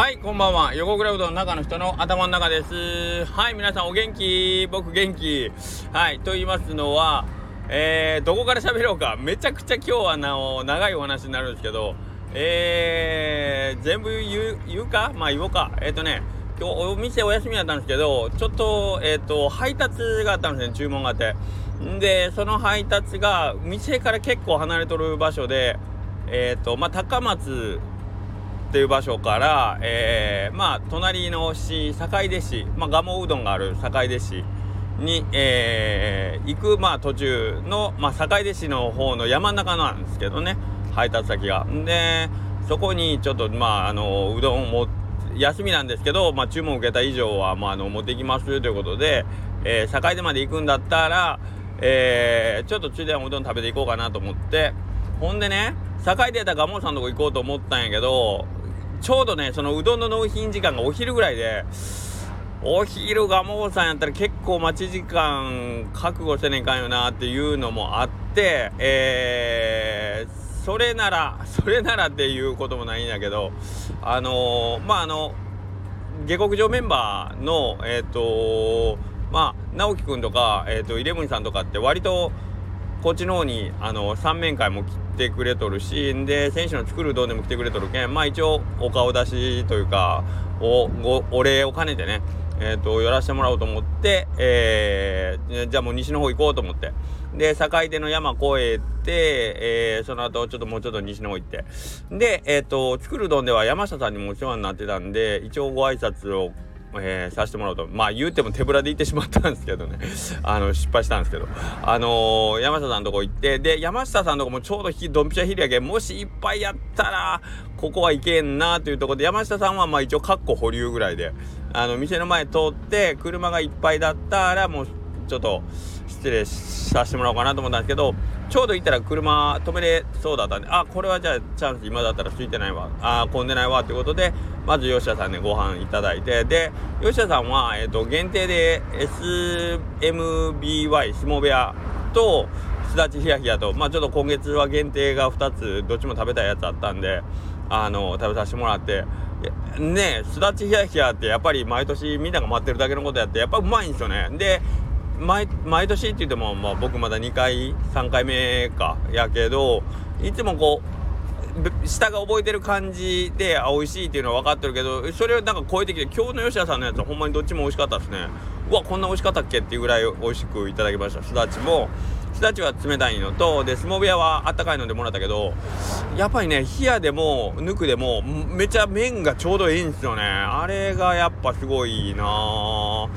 はい、こんばんは。横倉うどんの中の人の頭の中です。はい、皆さんお元気？僕元気。はい、と言いますのは、えー、どこから喋ろうか。めちゃくちゃ今日はなお長いお話になるんですけど、えー、全部言う、言うか？まあ言おうか。えっ、ー、とね、今日お店お休みだったんですけど、ちょっと、えっ、ー、と、配達があったんですね、注文があって。んで、その配達が、店から結構離れとる場所で、えっ、ー、と、まあ、高松っていう場所から、えー、まあ隣の市坂出市、まあ、蒲生うどんがある坂出市に、えー、行く、まあ、途中の、まあ、坂出市の方の山の中なんですけどね配達先が。でそこにちょっとまああのうどんも休みなんですけど、まあ、注文受けた以上は、まあ、あの持ってきますということで、えー、坂出まで行くんだったら、えー、ちょっとついでうどん食べていこうかなと思ってほんでね坂出たら蒲生さんのとこ行こうと思ったんやけどちょうどね、そのうどんの納品時間がお昼ぐらいで、お昼がもうさんやったら結構待ち時間覚悟せねえかんよなっていうのもあって、えー、それなら、それならっていうこともないんだけど、あのー、まあ、あの、下克上メンバーの、えっ、ー、とまあ、直樹くんとか、えっ、と、イレブンさんとかって割と、こっちの方にあの3面会も来ててくれとるしで選手の作るどうでも来てくれとるけんまあ一応お顔出しというかおごお礼を兼ねてねえーと、寄らせてもらおうと思って、えー、じゃあもう西の方行こうと思って。で坂出の山越えて、えー、その後ちょっともうちょっと西の方行って。で、えーと、作るどんでは山下さんにもお世話になってたんで一応ご挨拶をえー、させてもらおうと。まあ言うても手ぶらで行ってしまったんですけどね。あの失敗したんですけど。あのー、山下さんのとこ行ってで山下さんのとこもちょうどドンピシャヒリやけもしいっぱいやったらここはいけんなというところで山下さんはまあ一応カッコ保留ぐらいであの店の前通って車がいっぱいだったらもうちょっと失礼させてもらおうかなと思ったんですけどちょうど行ったら車止めれそうだったんであこれはじゃあチャンス今だったら空いてないわ。あ混んでないわ。ってことでまず吉田さんでご飯いただいて。で吉田さんは、えーと、限定で SMBY 相撲部屋とすだちひやひやとまあちょっと今月は限定が2つどっちも食べたいやつあったんであの食べさせてもらって。ねえすだちひやひやってやっぱり毎年みんなが待ってるだけのことやってやっぱうまいんですよね。で毎毎年って言っても、まあ、僕まだ2回3回目かやけどいつもこう舌が覚えてる感じであ美味しいっていうのは分かってるけどそれをなんか超えてきて今日の吉田さんのやつはほんまにどっちも美味しかったですね。うわこんな美味しかったっけっていうぐらい美味しくいただきました。すだちもすだちは冷たいのとで相撲部屋はあったかいのでもらったけどやっぱりね冷やでもぬくでもめちゃ麺がちょうどいいんですよね。あれがやっぱすごいな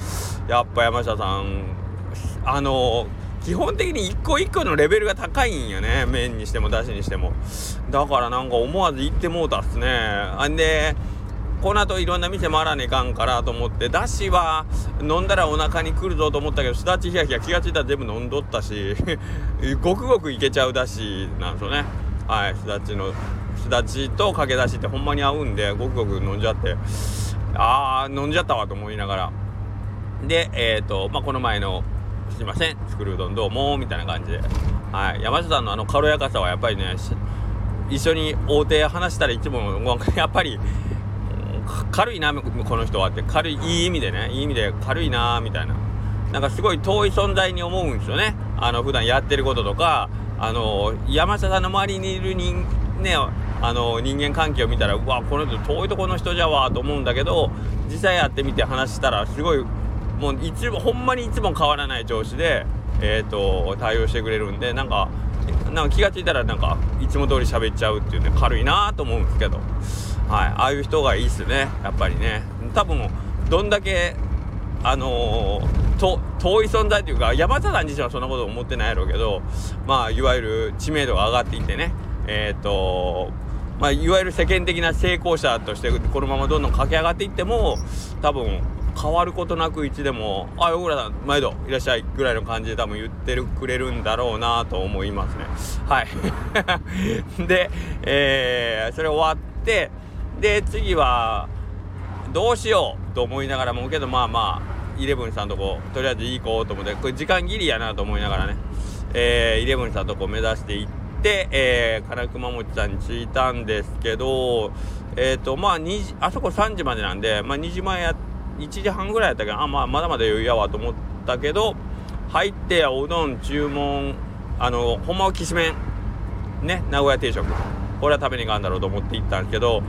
やっぱ山下さんあの基本的に一個一個のレベルが高いんよね。麺にしてもだしにしても。だからなんか思わず行ってもうたっすね。あんでこの後いろんな店回らねえかんからと思ってだしは飲んだらお腹にくるぞと思ったけどすだちひやひや気が付いたら全部飲んどったしごくごくいけちゃうだしなんですよね。はいすだちのすだちとかけだしってほんまに合うんでごくごく飲んじゃって。ああ飲んじゃったわと思いながら。でえっ、ー、とまあこの前のすいません。作るうどんどうもみたいな感じで、はい、山下さんのあの軽やかさはやっぱりね一緒に大手話したらいつもやっぱり軽いなこの人はって。軽いいい意味でね。いい意味で軽いなみたいな。なんかすごい遠い存在に思うんですよね。あの普段やってることとか。あの山下さんの周りにいる人ねあの人間関係を見たらうわこの人遠いとこの人じゃわと思うんだけど実際やってみて話したらすごいもういつもほんまにいつも変わらない調子で、えーと、対応してくれるんでなんかなんか気が付いたらなんかいつも通り喋っちゃうっていうね軽いなと思うんですけど、はい、ああいう人がいいっすねやっぱりね。多分どんだけあのー、と遠い存在というか山田さん自身はそんなこと思ってないやろうけどまあいわゆる知名度が上がっていってねえっ、ー、とまあ、いわゆる世間的な成功者としてこのままどんどん駆け上がっていっても多分変わることなくいつでも「あ横倉さん毎度いらっしゃい」ぐらいの感じで多分言ってるくれるんだろうなと思いますね。はい。で、えー、それ終わってで次はどうしようと思いながらもけどまあまあイレブンさんとことりあえず行こうと思ってこれ時間切りやなと思いながらねえー、イレブンさんとこ目指して行っで、えー、金熊餅さんに着いたんですけどえっ、ー、とまあ2時あそこ3時までなんで、まあ、2時前や1時半ぐらいやったけどあ、まあ、まだまだ余裕やわと思ったけど入っておうどん注文あのほんまはきしめん。ね名古屋定食。これは食べに行かんだろうと思って行ったんですけど、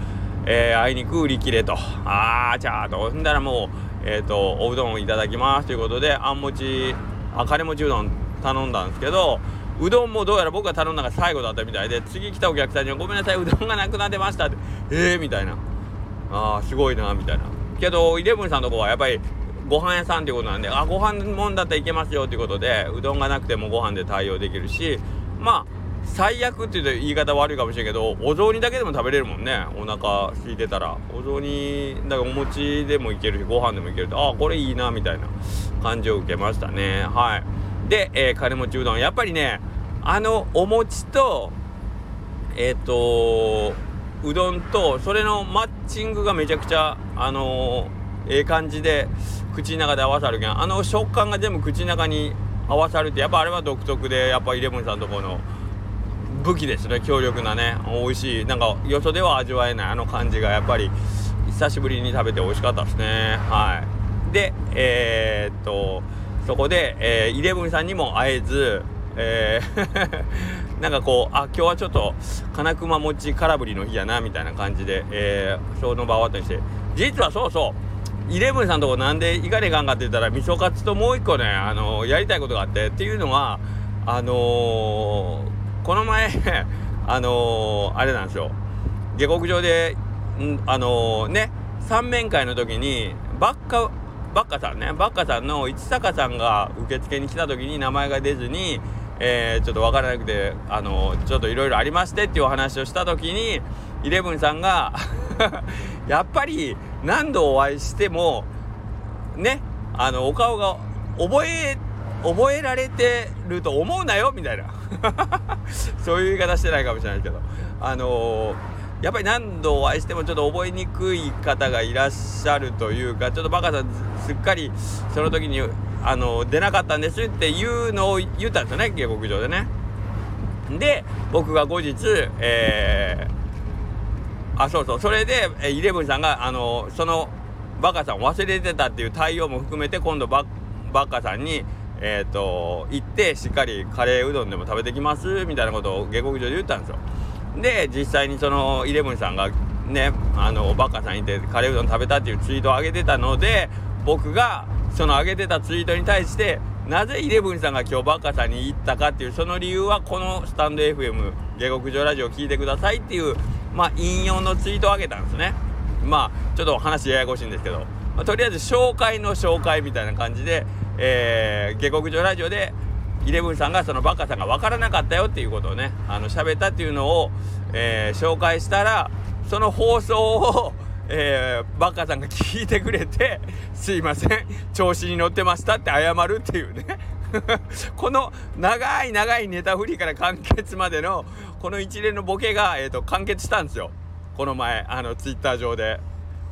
えー、あいにく売り切れと。ああじゃあとほんだらもうえっ、ー、とおうどんいただきます。ということであんもちあ金持ちうどん頼んだんですけどうどんもどうやら僕が頼んだが最後だったみたいで次来たお客さんには「ごめんなさいうどんがなくなってました」って「えー」みたいな「ああすごいな」みたいな。けどイレブンさんのとこはやっぱりご飯屋さんっていうことなんであご飯もんだったらいけますよっていうことでうどんがなくてもご飯で対応できるしまあ最悪っていうと言い方悪いかもしれんけどお雑煮だけでも食べれるもんね。お腹空いてたら。お雑煮だからお餅でもいけるしご飯でもいけると。ああこれいいなみたいな。感じを受けましたね。はい。で、えー、金持ちうどん。やっぱりねあのお餅とえっ、ー、とうどんとそれのマッチングがめちゃくちゃあのー、ええ感じで口の中で合わさるけんあの食感が全部口の中に合わさるってやっぱあれは独特でやっぱイレブンさんとこの武器ですね強力なね美味しいなんかよそでは味わえないあの感じがやっぱり久しぶりに食べて美味しかったですね。はい。でえー、っとそこで、えー、イレブンさんにも会えず、えーなんかこうあ今日はちょっと金熊餅空振りの日やなみたいな感じで、えー、その場終わったりして実はそうそうイレブンさんとこなんで行かねえかんかって言ったら味噌カツともう一個ね、あのー、やりたいことがあってっていうのはあのー、この前 あのー、あれなんですよ。下克上でんあのね三面会の時にばっかバッカさんねバッカさんの市坂さんが受付に来た時に名前が出ずに、えー、ちょっと分からなくてあのちょっといろいろありましてっていうお話をした時にイレブンさんが やっぱり何度お会いしてもねあのお顔が覚え覚えられてると思うなよみたいな。そういう言い方してないかもしれないけど。あのーやっぱり何度お会いしてもちょっと覚えにくい方がいらっしゃるというかちょっとバカさんすっかりその時にあの出なかったんですっていうのを言ったんですよね下克上でね。で僕が後日えー、あそうそうそれでイレブンさんがあのそのバカさん忘れてたっていう対応も含めて今度ババカさんにえっ、ー、と行ってしっかりカレーうどんでも食べてきますみたいなことを下克上で言ったんですよ。で実際にそのイレブンさんがねあのバカさんいてカレーうどん食べたっていうツイートを上げてたので僕がその上げてたツイートに対してなぜイレブンさんが今日バカさんに行ったかっていうその理由はこのスタンド FM 下克上ラジオ聞いてくださいっていうまあ引用のツイートを上げたんですね。まあちょっと話ややこしいんですけど、まあ、とりあえず紹介の紹介みたいな感じで、えー、下克上ラジオでイレブンさんがそのバカさんが分からなかったよっていうことをねあの喋ったっていうのを、えー、紹介したらその放送を、えー、バカさんが聞いてくれて「すいません調子に乗ってました」って謝るっていうね この長い長いネタ振りから完結までのこの一連のボケが、えーと、完結したんですよこの前あのツイッター上で。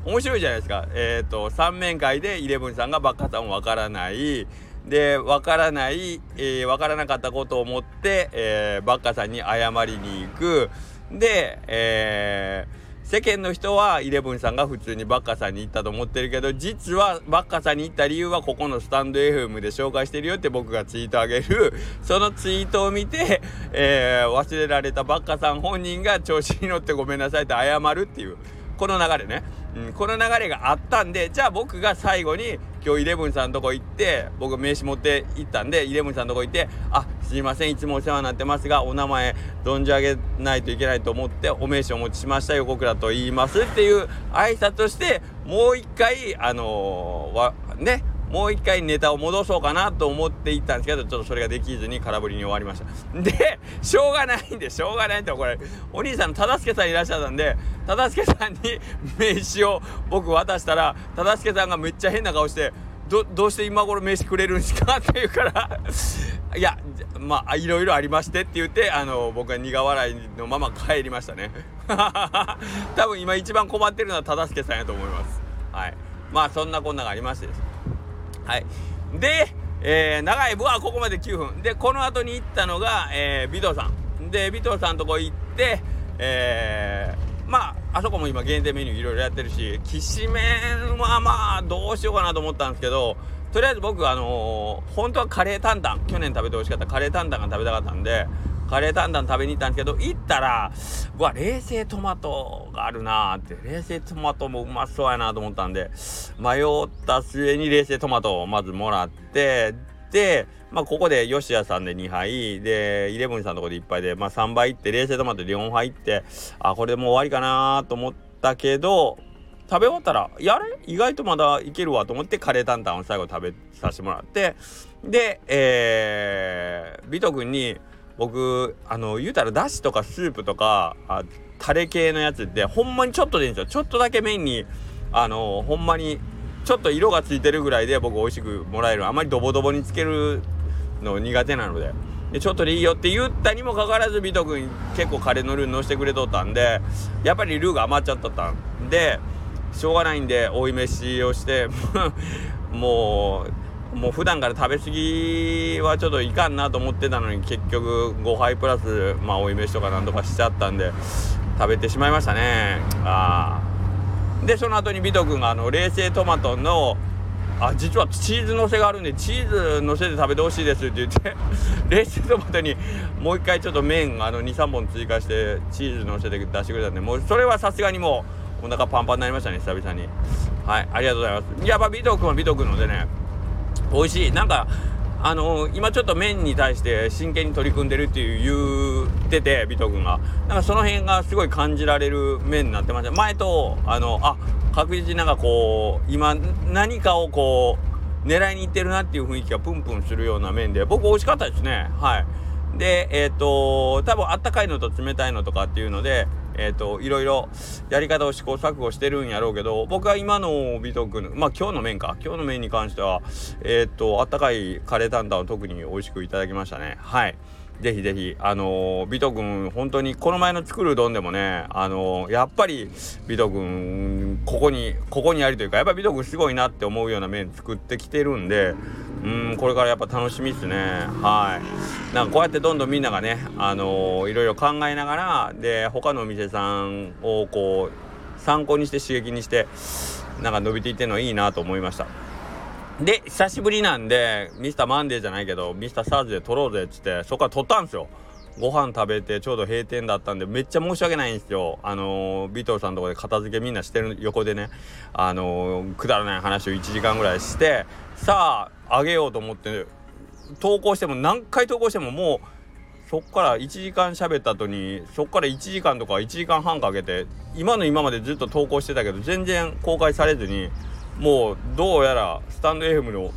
面白いじゃないですか。えっ、ー、と3面会でイレブンさんがバカさんわからないで分からない、えー、分からなかったことを思って、えー、バッカさんに謝りに行く。で、えー、世間の人はイレブンさんが普通にバッカさんに行ったと思ってるけど実はバッカさんに行った理由はここのスタンド FM で紹介してるよって僕がツイートあげる。そのツイートを見て、えー、忘れられたバッカさん本人が調子に乗ってごめんなさいって謝るっていう。この流れね。うん、この流れがあったんでじゃあ僕が最後に今日イレブンさんのとこ行って僕名刺持って行ったんでイレブンさんのとこ行って「あすいませんいつもお世話になってますがお名前存じ上げないといけないと思ってお名刺お持ちしました横倉と言います」っていう挨拶をしてもう一回あのー、わねもう一回ネタを戻そうかなと思って行ったんですけどちょっとそれができずに空振りに終わりました。でしょうがないんでしょうがないってこれお兄さんの忠助さんいらっしゃったんで忠助さんに名刺を僕渡したら忠助さんがめっちゃ変な顔してどどうして今頃名刺くれるんですか？って言うから いやまあいろいろありましてって言ってあの僕は苦笑いのまま帰りましたね。多分今一番困ってるのは忠助さんやと思います。はい。まあそんなこんながありましてです。はい。で、えー、長い部はここまで9分。でこの後に行ったのが、えー、ビドさん。で尾藤さんとこ行ってえー、まああそこも今限定メニューいろいろやってるしきしめんはまあどうしようかなと思ったんですけどとりあえず僕あのー、本当はカレー担々。去年食べて美味しかったカレー担々が食べたかったんでカレー担々食べに行ったんですけど行ったらうわ冷製トマトがあるなーって。冷製トマトもうまそうやなと思ったんで迷った末に冷製トマトをまずもらってでまあここで吉谷さんで2杯でイレブンさんのとこで1杯でまあ3杯いって冷製トマトで4杯いってあこれでもう終わりかなと思ったけど食べ終わったらやれ？意外とまだいけるわと思ってカレー担々を最後食べさせてもらってでえー、ビト君に僕あの言うたらだしとかスープとかあタレ系のやつってほんまにちょっとでいいんですよ。ちょっとだけ麺にあのほんまにちょっと色がついてるぐらいで僕美味しくもらえる。あまりドボドボにつけるの苦手なので。でちょっとでいいよって言ったにもかかわらずビト君結構カレーのルーのしてくれとったんでやっぱりルーが余っちゃったったん。でしょうがないんで追い飯をして もうもう普段から食べ過ぎはちょっといかんなと思ってたのに結局5杯プラスまあ追い飯とかなんとかしちゃったんで食べてしまいましたね。あでその後にビト君があの冷製トマトのあ実はチーズのせがあるんでチーズのせて食べてほしいですって言って 冷製トマトにもう一回ちょっと麺あの23本追加してチーズのせて出してくれたんでもうそれはさすがにもうお腹パンパンになりましたね久々に。はいありがとうございます。やっぱビト君はビト君のでね美味しい。なんかあのー、今ちょっと麺に対して真剣に取り組んでるっていう言っててビト君が。なんかその辺がすごい感じられる麺になってました。前とあのあ確実になんかこう今何かをこう狙いにいってるなっていう雰囲気がプンプンするような麺で僕美味しかったですね。はい。でえっ、ー、と多分あったかいのと冷たいのとかっていうのでえっ、ー、といろいろやり方を試行錯誤してるんやろうけど僕は今の美徳まあ今日の麺か。今日の麺に関してはえっ、ー、とあったかいカレー担々を特に美味しくいただきましたね。はい。ぜひぜひあのー、ビト君本当にこの前の作るうどんでもねあのー、やっぱりビト君ここにここにありというかやっぱりビト君すごいなって思うような麺作ってきてるんでうんこれからやっぱ楽しみっすね。はい。なんかこうやってどんどんみんながねあのー、いろいろ考えながらで他のお店さんをこう参考にして刺激にしてなんか伸びていってんのいいなと思いました。で久しぶりなんでミスターマンデーじゃないけどミスターサーズで撮ろうぜっつってそこから撮ったんですよ。ご飯食べてちょうど閉店だったんでめっちゃ申し訳ないんですよ。あのー、尾藤さんのとこで片付けみんなしてる横でね。あのー、くだらない話を1時間ぐらいしてさああげようと思って投稿しても何回投稿してももうそっから1時間喋った後にそっから1時間とか1時間半かけて今の今までずっと投稿してたけど全然公開されずにもうどうやらスタンド FM の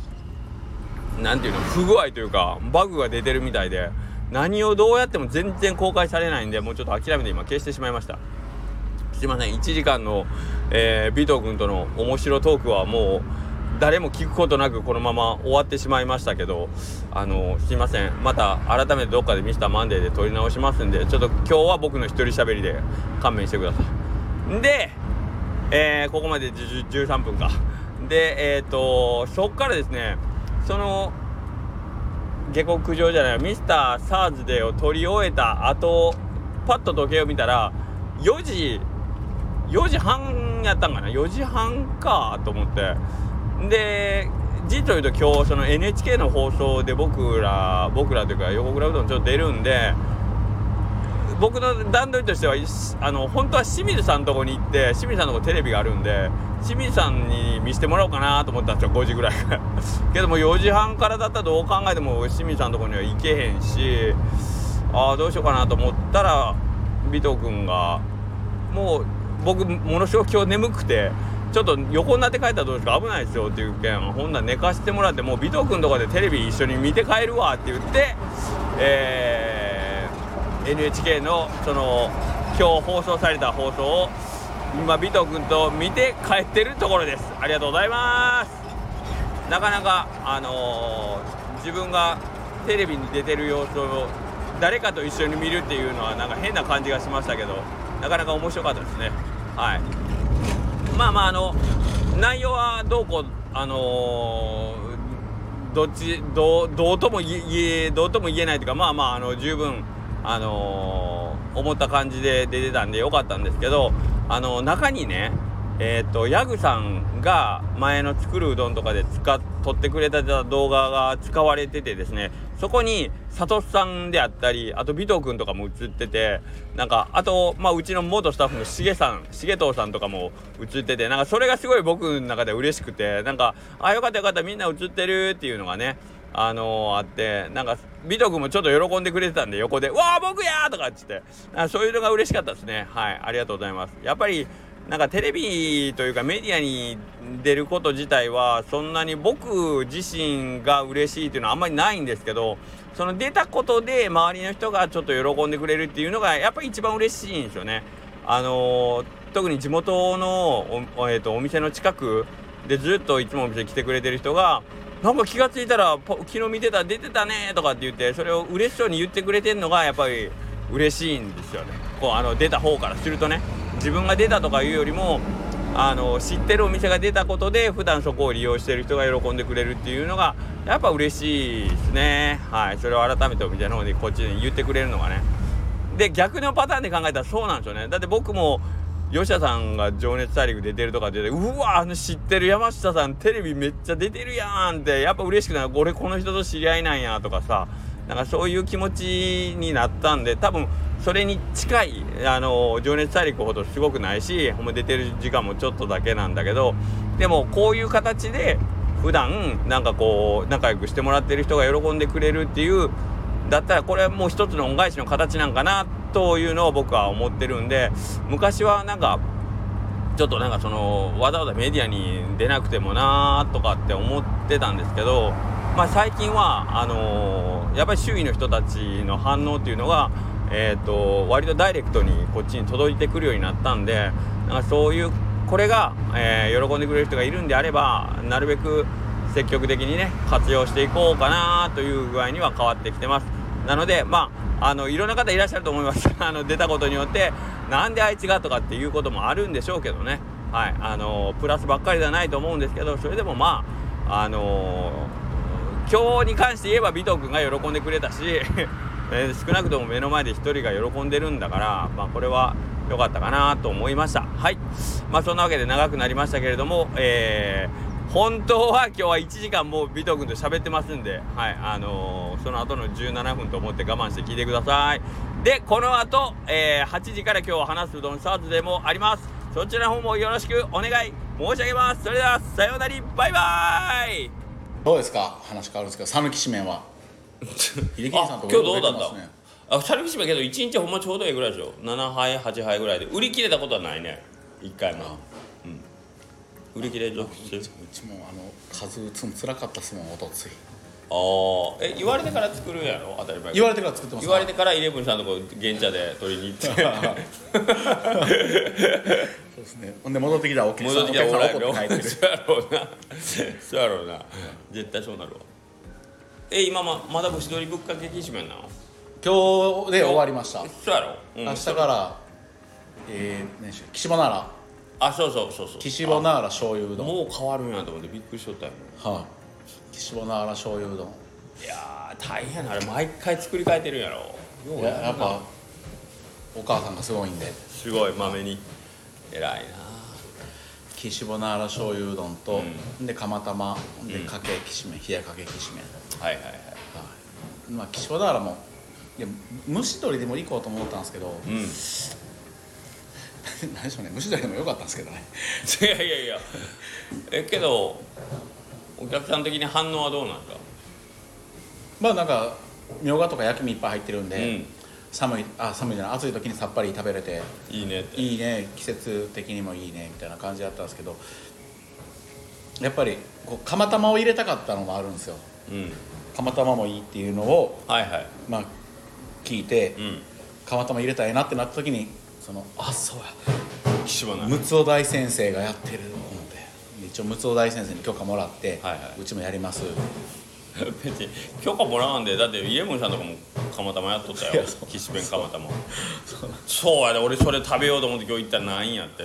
何ていうの不具合というかバグが出てるみたいで何をどうやっても全然公開されないんでもうちょっと諦めて今消してしまいました。すいません。1時間の、えー、尾藤君との面白トークはもう誰も聞くことなくこのまま終わってしまいましたけどあのすいません。また改めてどっかでミスターマンデーで撮り直しますんでちょっと今日は僕の一人喋りで勘弁してください。でえー、ここまで13分か。でえっ、ー、とそっからですねその下克上じゃないミスター SARS デーを撮り終えた後パッと時計を見たら4時4時半やったんかな？4時半かと思って。で実を言うと今日その NHK の放送で僕ら僕らというか横倉うどんちょっと出るんで僕の段取りとしてはあの本当は清水さんのとこに行って清水さんのとこテレビがあるんで清水さんに見せてもらおうかなと思ったんですよ5時ぐらい けども4時半からだったらどう考えても清水さんのとこには行けへんしああどうしようかなと思ったら尾藤君がもう僕ものすごく今日眠くてちょっと横になって帰ったらどうですか？危ないですよっていう件ほんなら寝かしてもらってもう尾藤君とかでテレビ一緒に見て帰るわって言ってえー NHK のその今日放送された放送を今尾藤君と見て帰ってるところです。ありがとうございます。なかなかあのー、自分がテレビに出てる様子を誰かと一緒に見るっていうのはなんか変な感じがしましたけどなかなか面白かったですね。はい。まあまああの内容はどうこうあのー、どっちどうどうとも言えどうとも言えないというかまあまああの十分あのー、思った感じで出てたんでよかったんですけど、あのー、中にねえっ、ー、とヤグさんが前の作るうどんとかで使っ撮ってくれた動画が使われててですねそこにサトさんであったりあと尾藤君とかも映っててなんかあと、まあ、うちの元スタッフのしげさんしげとうさんとかも映っててなんかそれがすごい僕の中で嬉しくてなんかあよかったよかったみんな映ってるっていうのがねあのー、あってなんか尾藤君もちょっと喜んでくれてたんで横で「わあ僕や!」とかっつってそういうのが嬉しかったですねはいありがとうございますやっぱりなんかテレビというかメディアに出ること自体はそんなに僕自身が嬉しいっていうのはあんまりないんですけどその出たことで周りの人がちょっと喜んでくれるっていうのがやっぱり一番嬉しいんですよね。あのー、特に地元のお,、えーと、お店の近くでずっといつもお店来てくれてる人がなんか気が付いたら昨日見てた出てたねとかって言ってそれを嬉しそうに言ってくれてるのがやっぱり嬉しいんですよね。こうあの出た方からするとね自分が出たとかいうよりもあの知ってるお店が出たことで普段そこを利用してる人が喜んでくれるっていうのがやっぱ嬉しいですね。はいそれを改めてお店の方にこっちに言ってくれるのがね。で逆のパターンで考えたらそうなんですよね。だって僕も吉田さんが「情熱大陸」出てるとか出てうわあの知ってる山下さんテレビめっちゃ出てるやんってやっぱ嬉しくない俺この人と知り合いなんやとかさなんかそういう気持ちになったんで多分それに近いあの情熱大陸ほどすごくないしほんま出てる時間もちょっとだけなんだけどでもこういう形で普段なんかこう仲良くしてもらってる人が喜んでくれるっていうだったらこれはもう一つの恩返しの形なんかなというのを僕は思ってるんで昔はなんかちょっとなんかそのわざわざメディアに出なくてもなーとかって思ってたんですけどまあ最近はあのー、やっぱり周囲の人たちの反応っていうのがえーと、割とダイレクトにこっちに届いてくるようになったんでなんかそういうこれが、えー、喜んでくれる人がいるんであればなるべく積極的にね活用していこうかなという具合には変わってきてます。なのでまああのいろんな方いらっしゃると思います。あの出たことによってなんであいつがとかっていうこともあるんでしょうけどね。はい。あのプラスばっかりではないと思うんですけどそれでもまああの今日に関して言えば尾藤君が喜んでくれたし えー、少なくとも目の前で1人が喜んでるんだから、まあ、これは良かったかなと思いました。はい。まあそんなわけで長くなりましたけれどもえー、本当は今日は1時間もう尾藤君と喋ってますんではいあのー、その後の17分と思って我慢して聞いてください。でこの後、えー、8時から今日は話すうどんスタートでもあります。そちらの方もよろしくお願い。申し上げます。それではさようなら。バイバイ。どうですか？話変わるんですけど讃岐紙面は。秀樹さんと今日どうだった？あシャルキシメけど1日ほんまちょうどいいぐらいでしょ。7杯8杯ぐらいで。売り切れたことはないね。1回も。うん売り切れ続出。うちもあの数打つのつらかったっすもんおとつい。ああえ言われてから作るやろ？当たり前。言われてから作ってます。言われてからイレブンさんのとこ原茶で取りに行って。そうですね。ほんで戻ってきたらお客さん戻ってきたらおらんやろそうやろうな。そうやろうな。絶対そうなるわ。え今ままだ虫取りぶっかけきしめんなの？今日で終わりました。そうやろ、うん、明日からえー、何しよ岸奈良あそうそうそうそう。岸奈良醤油うどん。もう変わるんやと思ってびっくりしとったよ。はい、あ、岸奈良醤油うどん。いや大変な。あれ毎回作り変えてるんやろ。いややっぱお母さんがすごいんで。すごいまめに。偉いな。岸ボナーラ醤油うどんと、うん、で釜玉でかけきしめん冷やかけきしめん。はいはいはい、はい、まあ岸ボナーラもいや蒸し鶏でも行こうと思ったんですけど、うん、何でしょうね。蒸し鶏でもよかったんですけどね。いやいやいや。えけどお客さん的に反応はどうなんですか？まあなんかみょうがとか焼き身いっぱい入ってるんで、うん。寒いあ寒いじゃない暑い時にさっぱり食べれていいねいいね。季節的にもいいねみたいな感じだったんですけどやっぱりこう釜玉を入れたかったのもあるんですよ、うん、釜玉もいいっていうのを、はいはい。まあ、聞いて、うん、釜玉入れたいなってなった時にそのあそうや。六尾大先生がやってるので一応六尾大先生に許可もらって、はいはい、うちもやります。別に許可もらわんでだってイエブンさんとかも釜玉やっとったよ。岸辺釜玉そう。やで俺それ食べようと思って今日行ったらないんやって。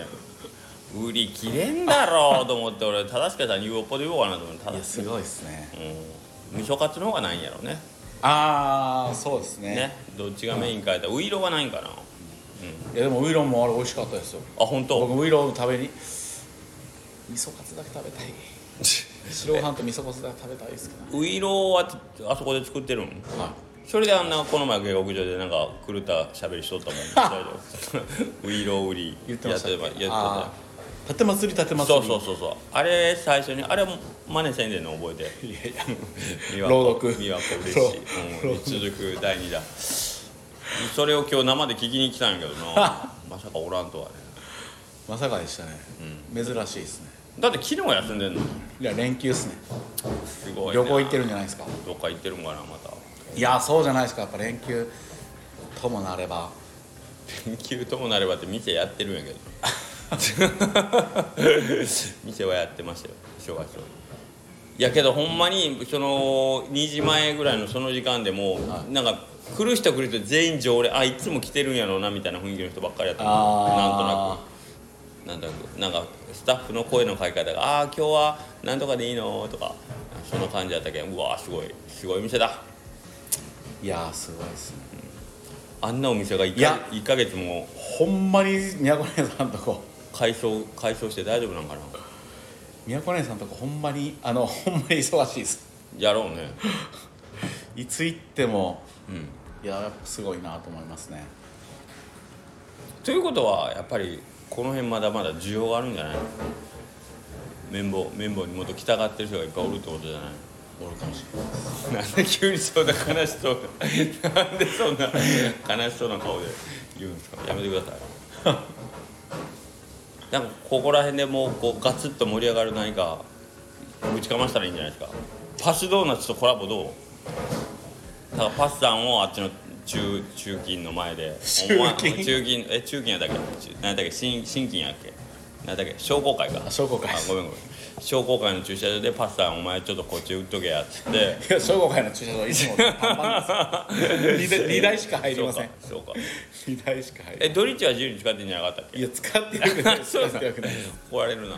売り切れんだろうと思って俺正しかさんによっぽど言おうかなと思っていやすごいっすね。うん。味噌カツの方がないんやろうね。ああそうですね。ね。どっちがメインかやったらウイローはないんかな、いやでもウイロンもあれ美味しかったですよ。あ本当？僕ウイロン食べに味噌カツだけ食べたい。白ご飯と味噌カツだけ食べたいですけどウイローはあそこで作ってるん？はい。それであんなこの前下克上でなんか狂った喋りしとったもん。ウイロー売り。やってたやってた。あー。立て祭り立て祭り。そうそうそうそう。あれ最初にあれ真似せんでんの覚えていやいや。朗読。子美和子嬉しい、うん、続く第2弾それを今日生で聞きに来たんやけどな。まさかおらんとはね。まさかでしたね、珍しいですね。だって昨日休んでんのいや連休っすね。すごいな。旅行行ってるんじゃないですか？どっか行ってるんかなまた。いやそうじゃないですか。やっぱ連休ともなれば。研究ともなればって店やってるんやけど。店はやってましたよ。正月は。いやけどほんまにその2時前ぐらいのその時間でも、はい。なんか来る人来る人全員常連あいつも来てるんやろうなみたいな雰囲気の人ばっかりやったなんとあなくなんとなく。なんかスタッフの声の書き方が「ああ今日はなんとかでいいの?」とかそんな感じやったけんうわすごいすごい店だ。いやーすごいですね。あんなお店が 1, いやか1ヶ月も。ほんまに宮古姉さんとこ。改装改装して大丈夫なんかな？宮古姉さんとこほんまにあのほんまに忙しいです。やろうね。いつ行ってもうんいややっぱすごいなと思いますね。ということはやっぱりこの辺まだまだ需要があるんじゃない？綿棒綿棒にもっと来たがってる人がいっぱいおるってことじゃない？おるかもしれないなんで急にそんな悲しそうななんでそんな悲しそうな顔で言うんですか？やめてください。なんかここら辺でもうこうガツッと盛り上がる何かぶちかましたらいいんじゃないですか？パスドーナツとコラボどう？だからパスさんをあっちの中中金の前で。中金。中金え中金やったっけ？中何やっけ？新新金やっけ？何やっけ？商工会か。あ商工会。あごめんごめん。商工会の駐車場でパスさんお前ちょっとこっち売っとけやっつって。いや商工会の駐車場いつもパンパンですよ。2, 台2台しか入りません。そうかそうか。2台しか入りえ土日は自由に使ってんじゃなかったっけ？いや使ってよくない 使ってよくない怒られるな。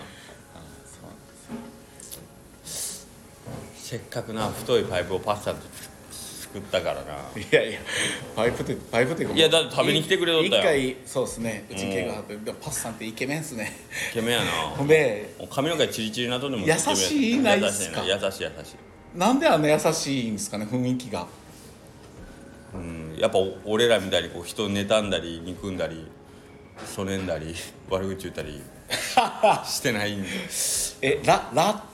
せっかくな太いパイプをパスさんと作ったからな。いやいやパイプってパイプっていやだって食べに来てくれとったよ。一回そうですね。うち系があってでもパスさんってイケメンっすね。イケメンやほなんで髪の毛チリチリなとでも優しいないっすか？優しいな。優しいなんであんな優しいんですかね雰囲気が。うんやっぱ俺らみたいにこう人妬んだり憎んだりそねんだり悪口言ったり してないん。でえラララ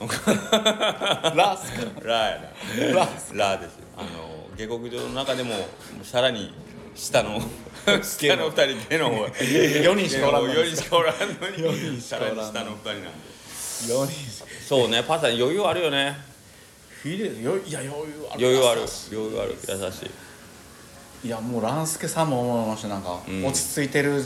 ラララーですあの下克上の中でもさらに下の下の二人手の方4人しかおらんのに4人しかおらんのに。下の二人なんで。4人。そうねパスタ余裕あるよね。フィレよいや余裕ある。余裕ある。余裕ある。優しい。いいやもう蘭介さんも思いましたなんか、うん。落ち着いてる、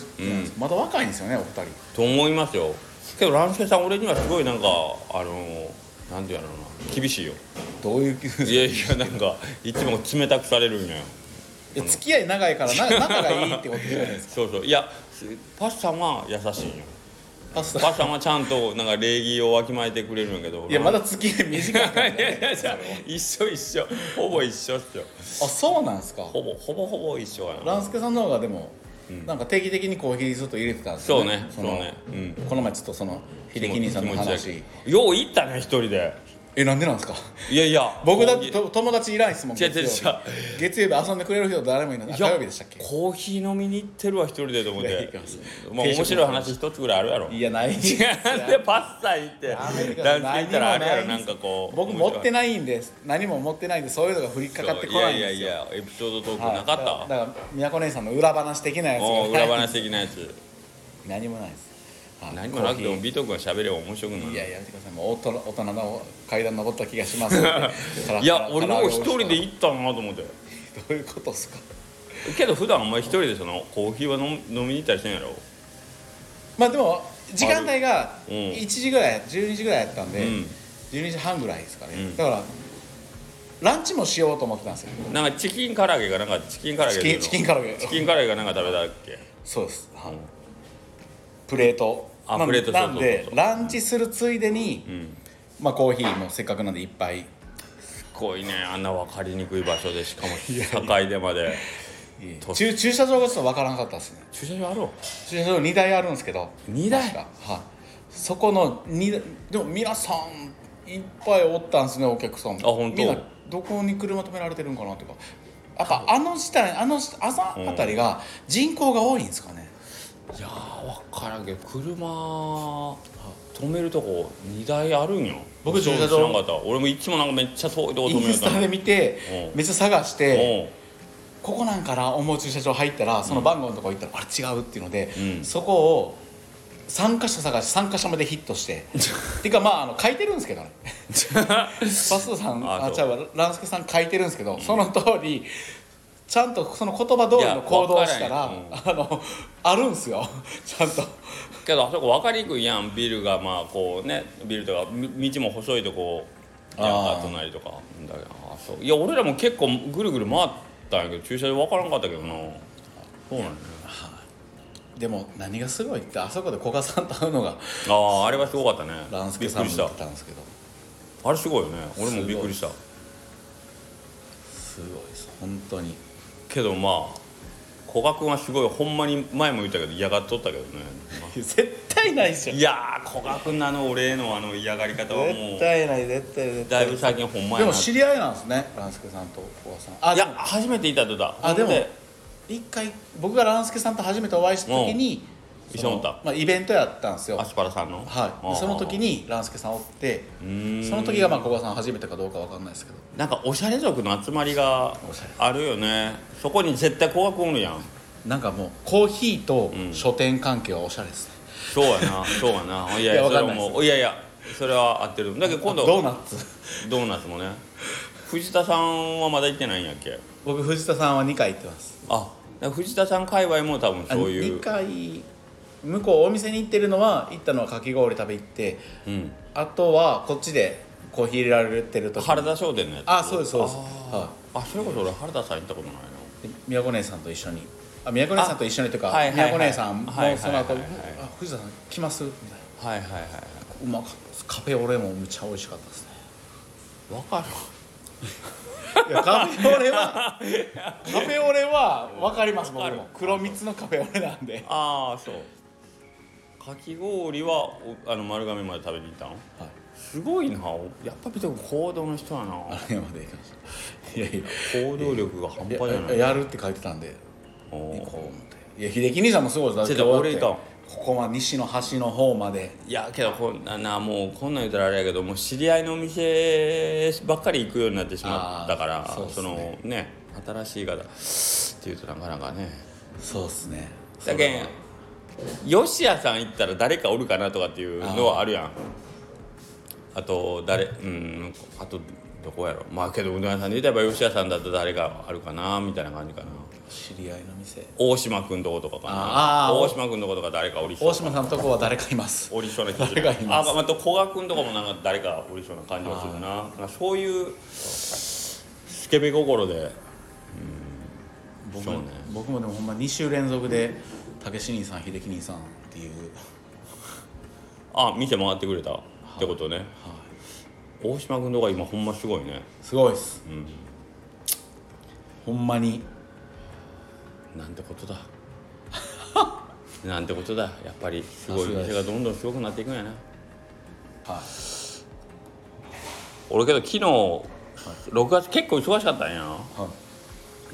まだ若いんですよねお二人。と思いますよ。けど乱助さん俺にはすごいなんかあのなんていうのな厳しいよ。どういういやいやなんかいつも冷たくされるんよいや付き合い長いからな 仲がいいってことじゃないですか？そうそう。いやパスさんは優しいんよ。パスタさんはちゃんとなんか礼儀をわきまえてくれるんやけど。いやまだ付き合い短いから、いやいやね、じゃあ一緒一緒ほぼ一緒っすよあそうなんですかほぼほぼほぼ一緒やな蘭介さんの方がでも、なんか定期的にコーヒーずっと入れてたんですよそうねそうのねうんこの前ちょっとその秀樹兄さんの話けよう行ったね一人でえなんでなんですか？いやいや僕だって友達いらないですもん違う違う月曜日。月曜日遊んでくれる人誰もいない。火曜日でしたっけ？コーヒー飲みに行ってるわ一人でと思って。面白い話一つぐらいあるやろ。いやない。違うでパスタ行って男性行ったらあるやろなんかこう僕持っていないんです何も持ってないんでそういうのが降りかかってこないんですよ。いやいやエピソードトークはいなかった？だから宮古姉さんの裏話的なやつが。もう裏話的なやつ。何もないです、はい何もなくてもコーヒビト君喋れば面白くなる。ーいややめてくださいもう大人大人の階段登った気がします。いや俺も一人で行ったなと思って。どういうことですか？けど普段あんまり一人でそのコーヒーは飲飲みに行ったりしてんやろ？まあでも時間帯がうん。1時ぐらい12時ぐらいやったんで、うん。12時半ぐらいですかね、うん。だからランチもしようと思ってたんですよ。なんかチキン唐揚げがなんかチキン唐揚げチキン唐揚げ。チキン唐揚げがなんか食べたっけ？そうです、はい。プレートあプレートなんでランチするついでに、うん。まあ、コーヒーもせっかくなんで一杯ごいね。あんな分かりにくい場所でしかも境出まで。駐駐車場がちょっと分からなかったですね。駐車場ある駐車場2台あるんですけど。二台？確か。はい。そこの2台でも皆さんいっぱいおったんですねお客さん。あ本当。みんなどこに車止められてるんかなとか。やっぱあの下あのあざあたりが人口が多いんですかね、いやー分からんけど車止めるとこ2台あるんよ。僕駐車場知らんかった俺もいつもなんかめっちゃ遠いとこ止めるインスタで見てうん。めっちゃ探してうん。ここなんかな思う駐車場入ったらその番号のとこ行ったら、あれ違うっていうので、うん。そこを3箇所探して3箇所までヒットして。っ ていうかまああの書いてるんですけどね。パストさんあそう。あじゃあランスケさん書いてるんですけど、その通りちゃんとその言葉通りの行動をしたらいやわかあの あるんですよ。ちゃんと。けどあそこ分かりにくいやん。ビルがまあこうねビルとかみ道も細いとこあー隣とかだけどあそう。いや俺らも結構ぐるぐる回ったんやけど駐車場分からんかったけどな。そうなんだねでも何がすごいってあそこで古賀さんと会うのがあああれはすごかったね。ランスびケさんもたんですけど。あれすごいよね。俺もびっくりした。すごいです。本当にけどまあ古賀君はすごいほんまに前も言ったけど嫌がっとったけどね。絶対ないですよいやー古賀君のあの俺へのあの嫌がり方はも絶う対ない絶対絶対。だいぶ最近ほんまでやな。も知り合いなんですねランスケさんと古賀さん。あいや初めていたとだあでも一回僕がランスケさんと初めてお会いした時にそのまあ、イベントやったんですよ。アスパラさんの？はい。でその時にランスケさんおってその時がまあ古賀さん初めてかどうかわかんないですけど。なんかおしゃれ族の集まりがあるよね。そこに絶対古賀君おるやん。なんかもうコーヒーとうん。書店関係はおしゃれですね、そうやなそうやな。いやいいややそれいやいやそれは合ってる。だけど今度ドーナツ。ドーナツもね。藤田さんはまだ行ってないんやっけ？僕藤田さんは2回行ってます。あ藤田さん界隈も多分あそういう。2回向こうお店に行ってるのは行ったのはかき氷食べ行ってうん。あとはこっちでコーヒー入れられてる時原田商店のやつ？あそうですそうです。はあそれこそ俺原田さん行ったことないで宮古姉さんと一緒に。あ宮古姉さんと一緒にというか、はいはいはい。宮古姉さんもはいはいその後、はいはい。あ藤田さん来ます？みたいな。なはいはいはい。うまかった。ですカフェオレもめっちゃ美味しかったですね。分かるいやカフェオレは カフェオレは分かります僕わかる。も黒蜜のカフェオレなんで、ああそうかき氷はおあの丸亀まで食べに行ったの？はい、すごいな。やっぱりでも行動の人やな。あれまで行きましたいやいや。行動力が半端じゃない。ややるって書いてたんでおー。行こう思って。いや秀樹兄さんもすごいです。ちょっと俺行かんここは西の端の方まで。いやけどこんななもうこんなん言ったらあれやけどもう知り合いのお店ばっかり行くようになってしまったからそそね。のね新しい方っていうとなかなかね。そうっすね。だけん吉谷さん行ったら誰かおるかなとかっていうのはあるやん。あと誰うんあとどこやろ。まあけどうどん屋さんで言えば吉谷さんだと誰かあるかなみたいな感じかな。知り合いの店。大島君とことかかな。大島君とことか誰かおりそう大島さんのとこは誰かいます。おりそうな気がす誰るがいます。あまた古賀君とかもなんか誰かおりそうな感じがするな。そういうスケベ心で僕そうね。僕もでもほんま2週連続で武志兄さん秀樹兄さんっていう、あ店回ってくれた。ってことね、大島君とか今ほんますごいね。すごいっす。うん。ほんまに。なんてことだ。なんてことだ。やっぱりすごい店がどんどんすごくなっていくんやな。はい。俺けど昨日6月結構忙しかったんや。は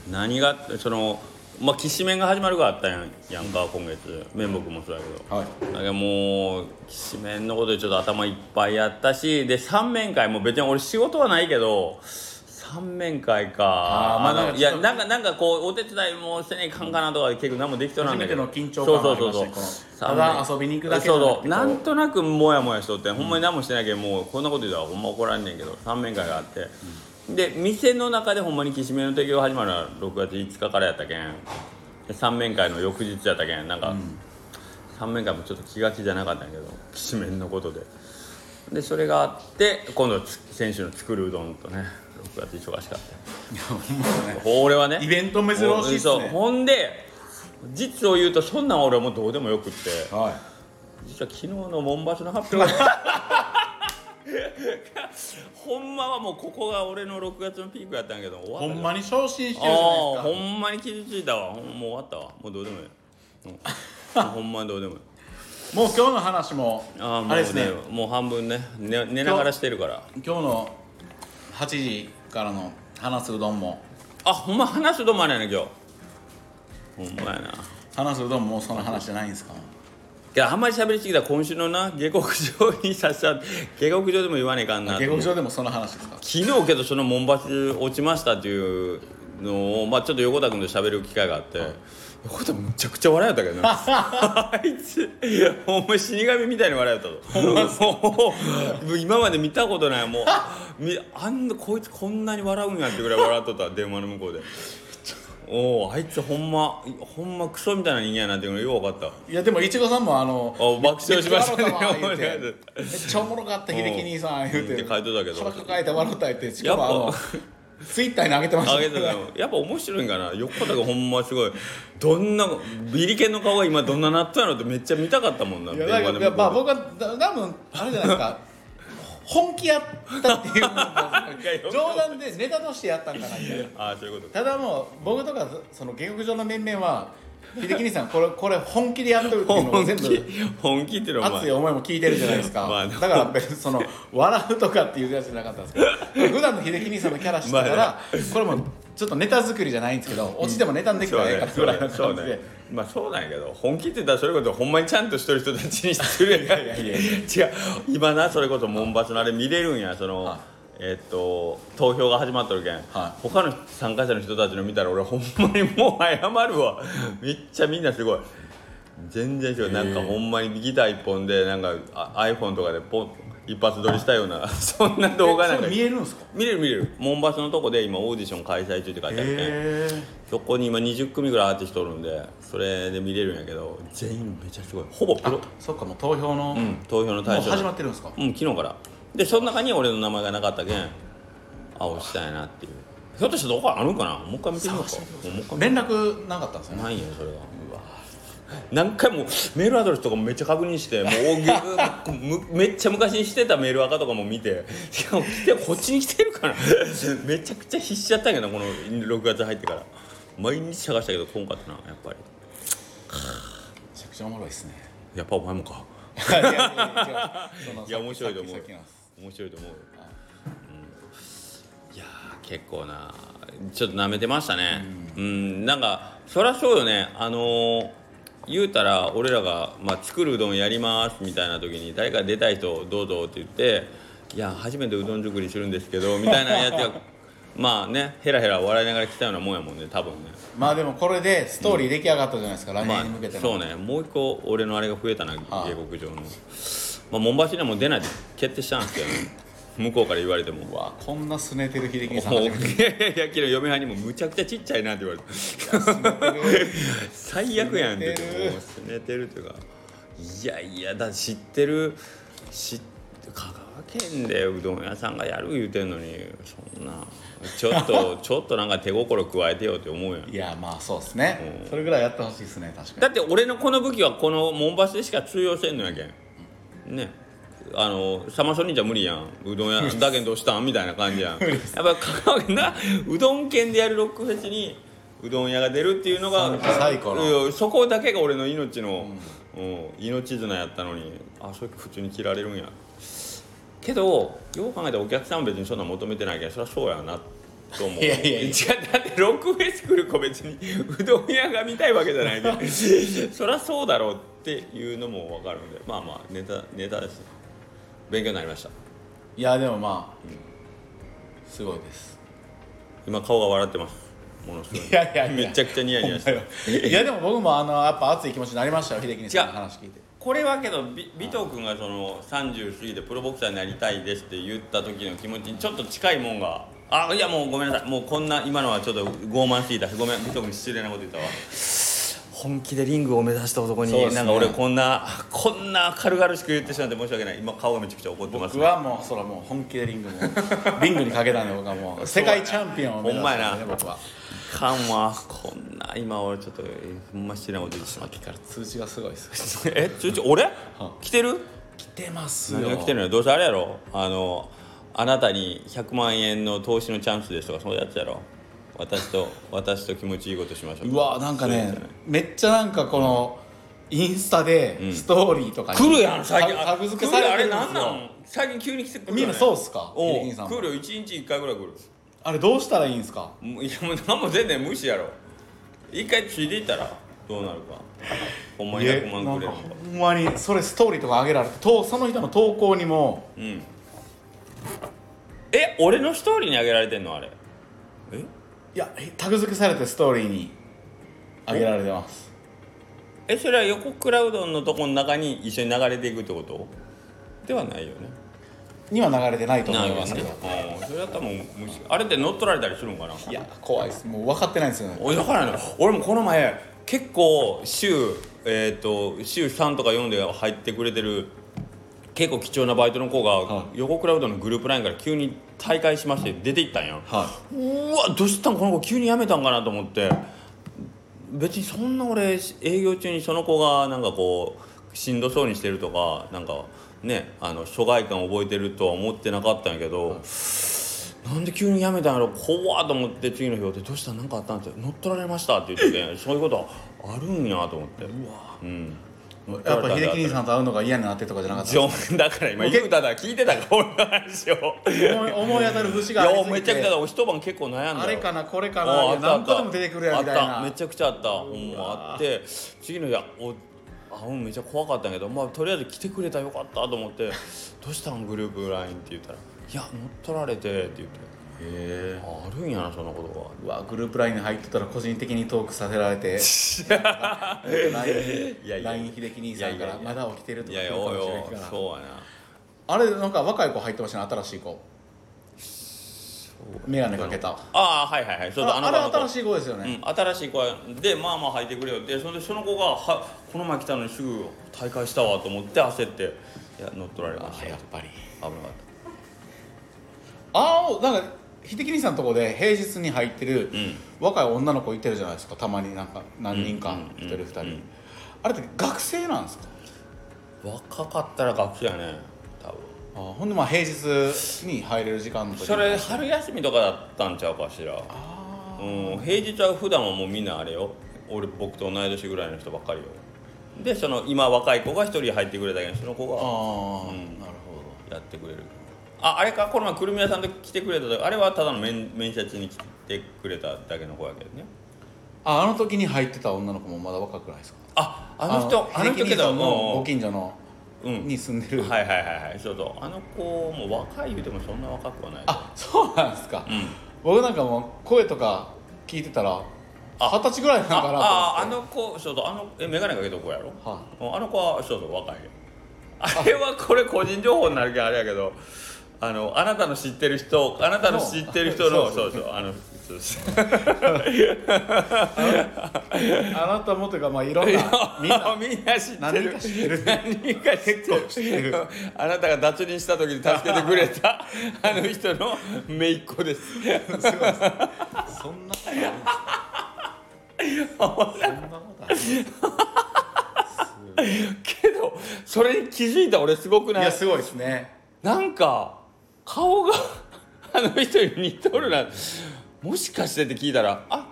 い。何がそのまあきしめんが始まるがあったやんやんか今月。面目もそうやけど。はい。だけどもうきしめんのことでちょっと頭いっぱいやったしで三面会も別に俺仕事はないけど三面会か。あーまあのなんかいやなんかなんかこうお手伝いもせねえかんかなとかで結構何もできとらんだけど。初めての緊張感がありましたねそうそうそう。ただ遊びに行くだけそうなくてそうなんとなくモヤモヤしとって、ほんまに何もしてなきゃもうこんなこと言うたらほんま怒らんねんけど三面会があって、で店の中でほんまにきしめんの提供が始まるのは6月5日からやったけん。で三面会の翌日やったけん。なんか、三面会もちょっと気が気じゃなかったんやけどきしめんのことで。でそれがあって今度つ選手の作るうどんとね6月忙しかった。ほんまね。俺はねイベント珍しいっすね。ほんで実を言うとそんなん俺はもうどうでもよくって。は実は昨日の門橋の発表 ほんまはもうここが俺の6月のピークやったんやけど終わったほんまに昇進してあるじゃないあほですか。んまに傷ついたわ。ほんもう終わったわ。もうどうでもいい、うん、ほんまにどうでもいい。もう今日の話もああれですね。もう半分ね。寝寝ながらしてるから。今日の8時からの話すうどんも。あほんま話すどまねやね今日。ほんまやな。話すうどんももうその話じゃないんですか？あんまり喋りすぎたら今週のな下克上にさせた下克上でも言わねえかんなと下克上でもその話ですか？昨日けどその門橋落ちましたっていうのを、まあ、ちょっと横田君と喋る機会があって、横田むちゃくちゃ笑いやったけどな。あいつほんま死神みたいに笑いやったぞ。今まで見たことないもうみあんなこいつこんなに笑うんやってぐらい笑っとった電話の向こうでおおあいつほんまほんまクソみたいな人間やなっていうのよう分かった。いやでもいちごさんもあのあ爆笑しました。ねめっちゃ笑ったわ言うてめっちゃおもろかった秀樹兄さん言うてって書いてたけど。腹抱えて笑った言ってしかもあのツイッターに上げてました。あげてたの。やっぱ面白いんかな。横田がほんますごい。どんなビリケンの顔が今どんななったのってめっちゃ見たかったもんないやだからいやまあ僕はだ多分あれじゃないですか本気やったっていう冗談でネタとしてやったんかなみたいな。ああそういうことただもう僕とかその下克上の面々は秀樹兄さんこれこれ本気でやっとるっていうのを本全部気本気っていうのは熱い思いも聞いてるじゃないですか、まあだから別にその笑うとかっていうやつじゃなかったんですけど普段の秀樹兄さんのキャラしてたから、まこれもちょっとネタ作りじゃないんですけど落ちてもネタにできたらええかってぐらいの感じで、まあそうなんやけど本気って言ったらそれこそほんまにちゃんとしてる人たちに失礼やいやいや違う。今なそれこそ門橋のあれ見れるんやその、はいえっと投票が始まっとるけん、はい。他の参加者の人たちの見たら俺ほんまにもう謝るわ。めっちゃみんなすごい。全然違うなんかほんまにギター一本でなんかあ iPhone とかでポン一発撮りしたような そんな動画なんか。見えるんですか？見れる見れる。門橋のとこで今オーディション開催中って書いてあるけん。へそこに今20組ぐらいアーティストおるんでそれで見れるんやけど全員めちゃすごい。ほぼプロ。そっかもう投票の、うん投票の対象。もう始まってるんですか？うん昨日からでその中に俺の名前がなかったけんあ押したいなっていう。ひょっとしてどこかあるんかな？もう一回見てみようか。連絡なかったんですよね。ないよそれがうわ。何回もメールアドレスとかもめっちゃ確認してもうむ めっちゃ昔にしてたメールアカとかも見てしかも来てこっちに来てるから めちゃくちゃ必死やったんやけどこの6月入ってから。毎日探したけど来んかったなやっぱり。めちゃくちゃおもろいですね。やっぱお前もか。いや面白いと思う面白いと思うよ、うん、いやー結構な。ちょっと舐めてましたね。うん、なんかそりゃそうよね。あのー言うたら俺らが、まあ、作るうどんやりますみたいな時に誰か出たい人どうぞって言っていや初めてうどん作りするんですけどみたいなやつが まあねヘラヘラ笑いながら来たようなもんやもんね多分ね。まあでもこれでストーリー出来上がったじゃないですか、来まあ年に向けての、そうね。もう一個俺のあれが増えたなあ下克上のまあ門橋にはもう出ないって決定したんですけどね。向こうから言われても。うわこんなすねてる秀樹さん。もう初めていやいや嫁はんにもむちゃくちゃちっちゃいなって言われて。最悪やんってすねてるもうすねてるっていうか。いやいやだって知ってる知って香川県でうどん屋さんがやる言うてんのにそんな。ちょっと ちょっとなんか手心加えてよって思うやん。いやまあそうですね、うん。それぐらいやってほしいですね確かに。だって俺のこの武器はこの門橋でしか通用せんのやけんね。あのサマソニじゃ無理やん。うどん屋だけんどうしたんみたいな感じやん。やっぱ香川県なうどん県でやるロックフェスにうどん屋が出るっていうのが最高そこだけが俺の命の、うん。命綱やったのにあそれ普通に切られるんや。けどよう考えたらお客さんは別にそんな求めてないけどそりゃそうやなと思う。いやいや。いやだってロックフェス来る子別にうどん屋が見たいわけじゃないで。そりゃそうだろうっていうのも分かるんでまあまあネタネタです勉強になりました。いやでもまあ、すごいです。今顔が笑ってます。ものすごい。いやいやめちゃくちゃニヤニヤしてるいやでも僕もあのやっぱ熱い気持ちになりましたよ秀樹さんの話聞いて。これはけどび尾藤君がその30過ぎてプロボクサーになりたいですって言った時の気持ちにちょっと近いもんがあいやもうごめんなさい。もうこんな今のはちょっと傲慢すぎた。ごめん尾藤君失礼なこと言ったわ本気でリングを目指した男に、ね。なんか俺こんなこんな軽々しく言ってしまって申し訳ない。今顔がめちゃくちゃ怒ってます。僕はもうそらもう本気でリングも リングにかけたんで僕はもう。世界チャンピオンを目指してるんで、ね、僕は。かんわこんな今俺ちょっとえーほんま失礼なこと言ってしまっから通知がすごいですた え通知俺、来てる？来てますよ。何が来てるの？よどうせあれやろ。あのあなたに100万円の投資のチャンスですとかそういうやつやろ私と私と気持ちいいことしましょう。うわなんかねめっちゃなんかこのインスタでん。ストーリーとかに来るやん最近。タタグ付けされてるんですよ。来るあれなんなん？最近急に来てくるみんなそうっすか？おう。ヒデキンさんも。来るよ1日1回ぐらい来る。あれどうしたらいいんですか？もういやもう何も全然無視やろ。一回ついていったらどうなるか。ほんまに100万くれるのかほんまにそれストーリーとか上げられてとその人の投稿にも。うん。え俺のストーリーにあげられてんの？あれ。えいやタグ付けされてストーリーに上げられてます。えそれは横クラウドのとこの中に一緒に流れていくってこと？ではないよね。には流れてないと思ないいますけど。うんそれだ。ったらもう無視。あれって乗っ取られたりするんかな？いや怖いです。もう分かってないんですよね。俺だからね俺もこの前結構週えっ、と週3とか4で入ってくれてる結構貴重なバイトの子が、は横クラウドのグループラインから急に大会しまして出て行ったんやはうわどうしたん？この子急に辞めたんかなと思って。別にそんな俺営業中にその子がなんかこうしんどそうにしてるとかなんかねあの疎外感覚えてるとは思ってなかったんやけど、なんで急に辞めたんやろ？怖っと思って次の日で「どうした？何かあったん?」って「乗っ取られました」って言っててそういうことあるんやと思って。うわ。うん。いやっぱ秀樹兄さんと会うのが嫌になってとかじゃなかった？ジョンだから今言うただ聞いてたか俺の話を。思い当たる節いがありすぎてやめちゃくちゃ一晩結構悩んだよ。あれかなこれかあなあった。何個でも出てくるやんみたいあった。なめちゃくちゃあった。ほんまあって。次の日あおあうんめっちゃ怖かったんやけどまあとりあえず来てくれたらよかったと思って「どうしたんグループ LINE」って言ったら「いや乗っ取られて」って言ってへえあるんやなそんなことがうわグループ LINE に入ってたら個人的にトークさせられて。いやいや LINE 秀樹兄さんかいやいやいや。らまだ起きてるといかやいやおいおいもしれんから。そうやな。あれなんか若い子入ってましたね新しい子。眼鏡かけた。ああはいはいはい。そうそうああれ新しい子ですよね、うん、新しい子でまあまあ履いてくれよって。それでその子がはこの前来たのにすぐ大会したわと思って焦って。いや乗っ取られました。やっぱり。危なかっああなんか秀樹兄さんのとこで平日に入ってるうん。若い女の子いてるじゃないですか。たまになんか何人かうん一人二人、うんあれって学生なんですか？た若かったら学生やね。多分。あほんでまあ平日に入れる時間の時に。それ春休みとかだったんちゃうかしら。あうん。平日は普段はもうみんなあれよ。俺僕と同い年ぐらいの人ばっかりよ。でその今若い子が一人入ってくれたけどその子あが。あ、うん。なるほやってくれるああれかこの前くるみ屋さんと来てくれた時あれはただの面面接に来てくれただけの子やけどね。どああの時に入ってた女の子もまだ若くないですか？ああの人あの人けどもご近所のうんに住んでる、はいはいはいはい。そうそう。あの子も若い言うてもそんな若くはない。あそうなんですか、うん。僕なんかもう声とか聞いてたらあ二十歳ぐらいなんかなあああの子そうそう。あのえ眼鏡かけとこやろ？はうんあの子はそうそう若い。よあれはこれ個人情報になるけどあれやけどあのあなたの知ってる人あなたの知ってる人のそそう。うそうあの あなたもというかまあいろんなみんな。みんな知ってる。何人か知ってる。あなたが脱輪した時に助けてくれた あの人の姪っ子です。そんな けどそれに気づいた俺すごくいない？やすごいですね。なんか顔が あの人に似とるな。もしかしてって聞いたら「あ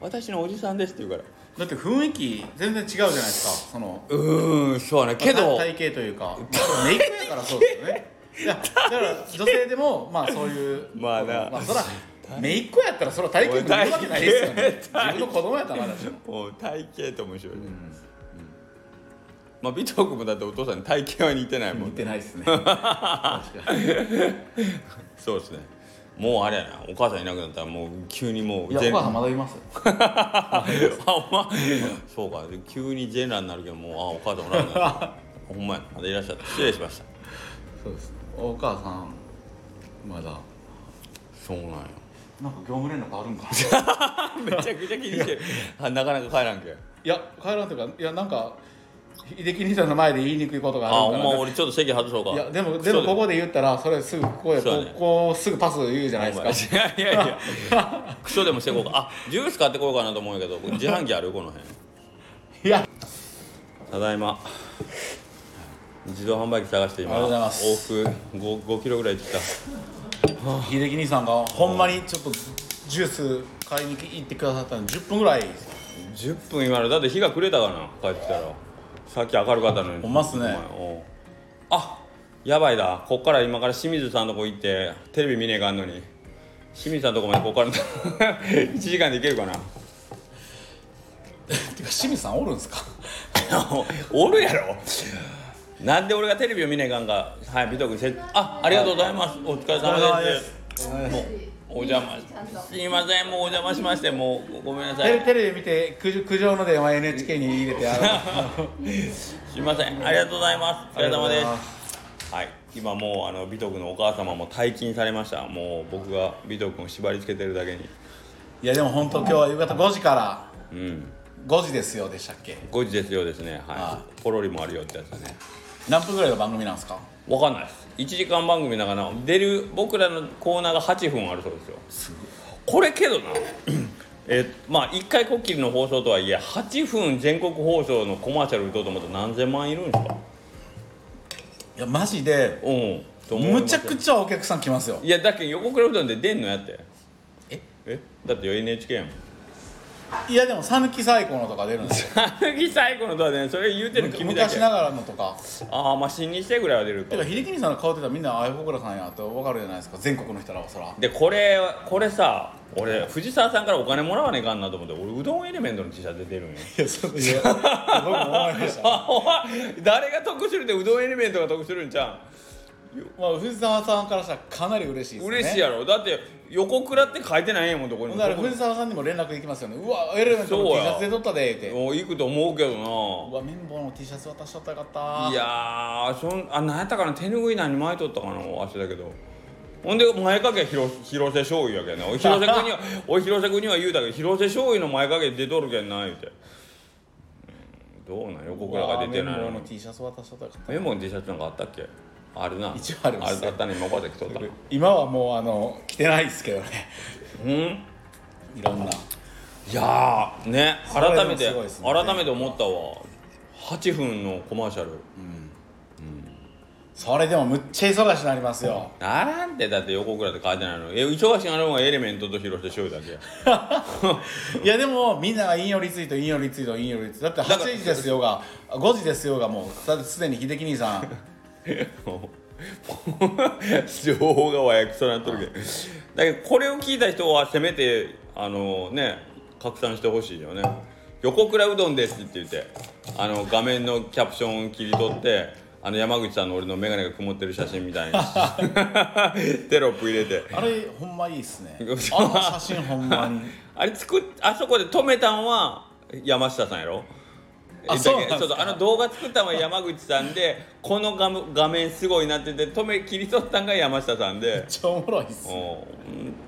私のおじさんです」って言うから。だって雰囲気全然違うじゃないですか。そのうーんそうねけど体型というか。メイクやからそうですよね。いやだから女性でもまあそういうまあな。まあそらめいっ子やったらそら体型もいるわけないですよね。自分の子供やったらまだしも。もう体型と面白いね、まあ尾藤君もだってお父さんに体型は似てないもん似てないですね。そうですね。もうあれやな。お母さんいなくなったらもう急にもういやお母さんまだいます あほんま。そうか。急に全裸になるけどもうあお母さんおらんな。ほんまやまだいらっしゃった。失礼しました。そうです。お母さんまだ。そうなんや。なんか業務連絡あるんかめちゃくちゃ気にしてるあなかなか帰らんけいや帰らんというかいやなんか秀樹兄さんの前で言いにくいことがあほんま俺ちょっと席外そうか。いやでもで。もここで言ったらそれすぐここでうだね。こうすぐパス言うじゃないですか。いやいやいやクソでもしてこうかあジュース買ってこようかなと思うんやけど自販機あるこの辺いやただいま自動販売機探して今ありがとうございます往復 5, 5キロぐらい行ってきた秀樹兄さんがほんまにちょっとジュース買いに行ってくださったの10分ぐらい10分今のだって日が暮れたかな帰ってきたらさっき明るかったのに。ほんまっすね。お前おう。あやばいだ。こっから今から清水さんのとこ行ってテレビ見ねえかんのに。清水さんのとこまでこっから 1時間で行けるかな。てか清水さんおるんすか？おるやろ。なんで俺がテレビを見ねえかんか。はい美徳せあありがとうございます。お疲れ様です。もうお邪魔。すいませんもうお邪魔しましてもうごめんなさい。テレビ見て苦苦情の電話 NHK に入れてすいませんありがとうございます。お疲れ様です。はい。今もうあの美徳のお母様も退勤されました。もう僕が美徳を縛り付けてるだけに。いやでも本当今日は夕方5時からうん。5時ですよでしたっけ？5時ですよですね。はい、はポロリもあるよってやつだね。何分ぐらいの番組なんですか？わかんないです1時間番組だから出る僕らのコーナーが8分あるそうですよ。これけどな。えまあ1回こっきりの放送とはいえ8分全国放送のコマーシャル打とうと思ったら何千万いるんですか？いやマジでうん。むちゃくちゃお客さん来ますよ。いやだけど横倉うどんで出んのやって。え？え？だって NHK やもんいやでも讃岐最高のとか出るんですよ。讃岐最後のとはねそれ言うてる君だけ。昔ながらのとか。ああまあ新にしてぐらいは出るかてか秀樹兄さんの顔ってたらみんなああ横倉さんやって分かるじゃないですか全国の人らはそら。でこれこれさ俺藤沢さんからお金もらわねえかんなと思って俺うどんエレメントの T シャツ出てるんよ。いやそういや僕も思いました。あ お前誰が得するってうどんエレメントが得するんじゃん？まあ藤沢さんからしたらかなり嬉しいですね。嬉しいやろ。だって横倉って書いてないもんどこにも。だから藤沢さんにも連絡いきますよね。うわエレメントの T や。シャツで撮ったでって。もう行くと思うけどな。うわ綿棒の T シャツ渡しとったらよかった。いやーそんあ何やったかな。手拭い何巻いとったかな忘れたけど。ほんで前掛け広広瀬醤油やけんな。おい広瀬君には おい広瀬君には言うたけど広瀬醤油の前掛け出とるけんな言うて、うんどうなん横倉が出てないの綿棒の T シャツ渡しとったらよかった。メモの T シャツなんかあったっけ？あるな。一応あります。あれだったね今まで着とった。今はもうあの着てないですけどね。うん？いろんな。いやーね改めて、ね。改めて思ったわ。8分のコマーシャル。それでもむっちゃ忙しになりますよ。ならんてだって横倉って書いてないの？え忙しいなるのがエレメントと広瀬醤油だけ いやでもみんなが引用リツイート引用リツイート引用リツイート。だってだから8時ですよが5時ですよがもうすでに秀樹兄さん情報がわやくそなっとるけど。だけどこれを聞いた人はせめてあのね拡散してほしいよね「横倉うどんです」って言ってあの画面のキャプションを切り取ってあの山口さんの俺の眼鏡が曇ってる写真みたいに。テロップ入れて。あれほんまいいっすね。あの写真ほんまに。あれ作っあそこで止めたんは山下さんやろあえそうなんですか？だけどそうそうあの動画作ったのは山口さんでこの画面画面すごいなってて止め切り取ったんが山下さんで。めっちゃおもろいっすお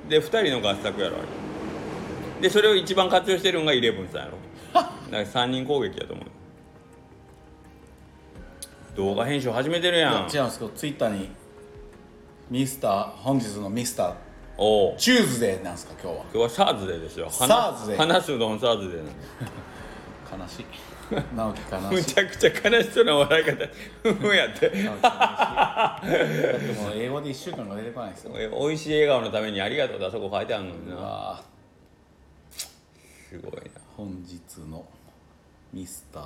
う。で2人の合作やろ。あれでそれを一番活用してるのがイレブンさんやろ。だから3人攻撃やと思う。動画編集始めてるやん。いや違うんですけどツイッターにミスター本日のミスターおう。チューズデーなんですか今日は。今日はサーズデーですよ。サーズデー。話すうどんサーズデーなんで。悲しい直樹悲しい。むちゃくちゃ悲しそうな笑い方。ふふやって。直樹悲しい。だってもう英語で1週間が出てこないですよ。え美味しい笑顔のためにありがとうってあそこ書いてあるのにな。すごいな。本日のミスター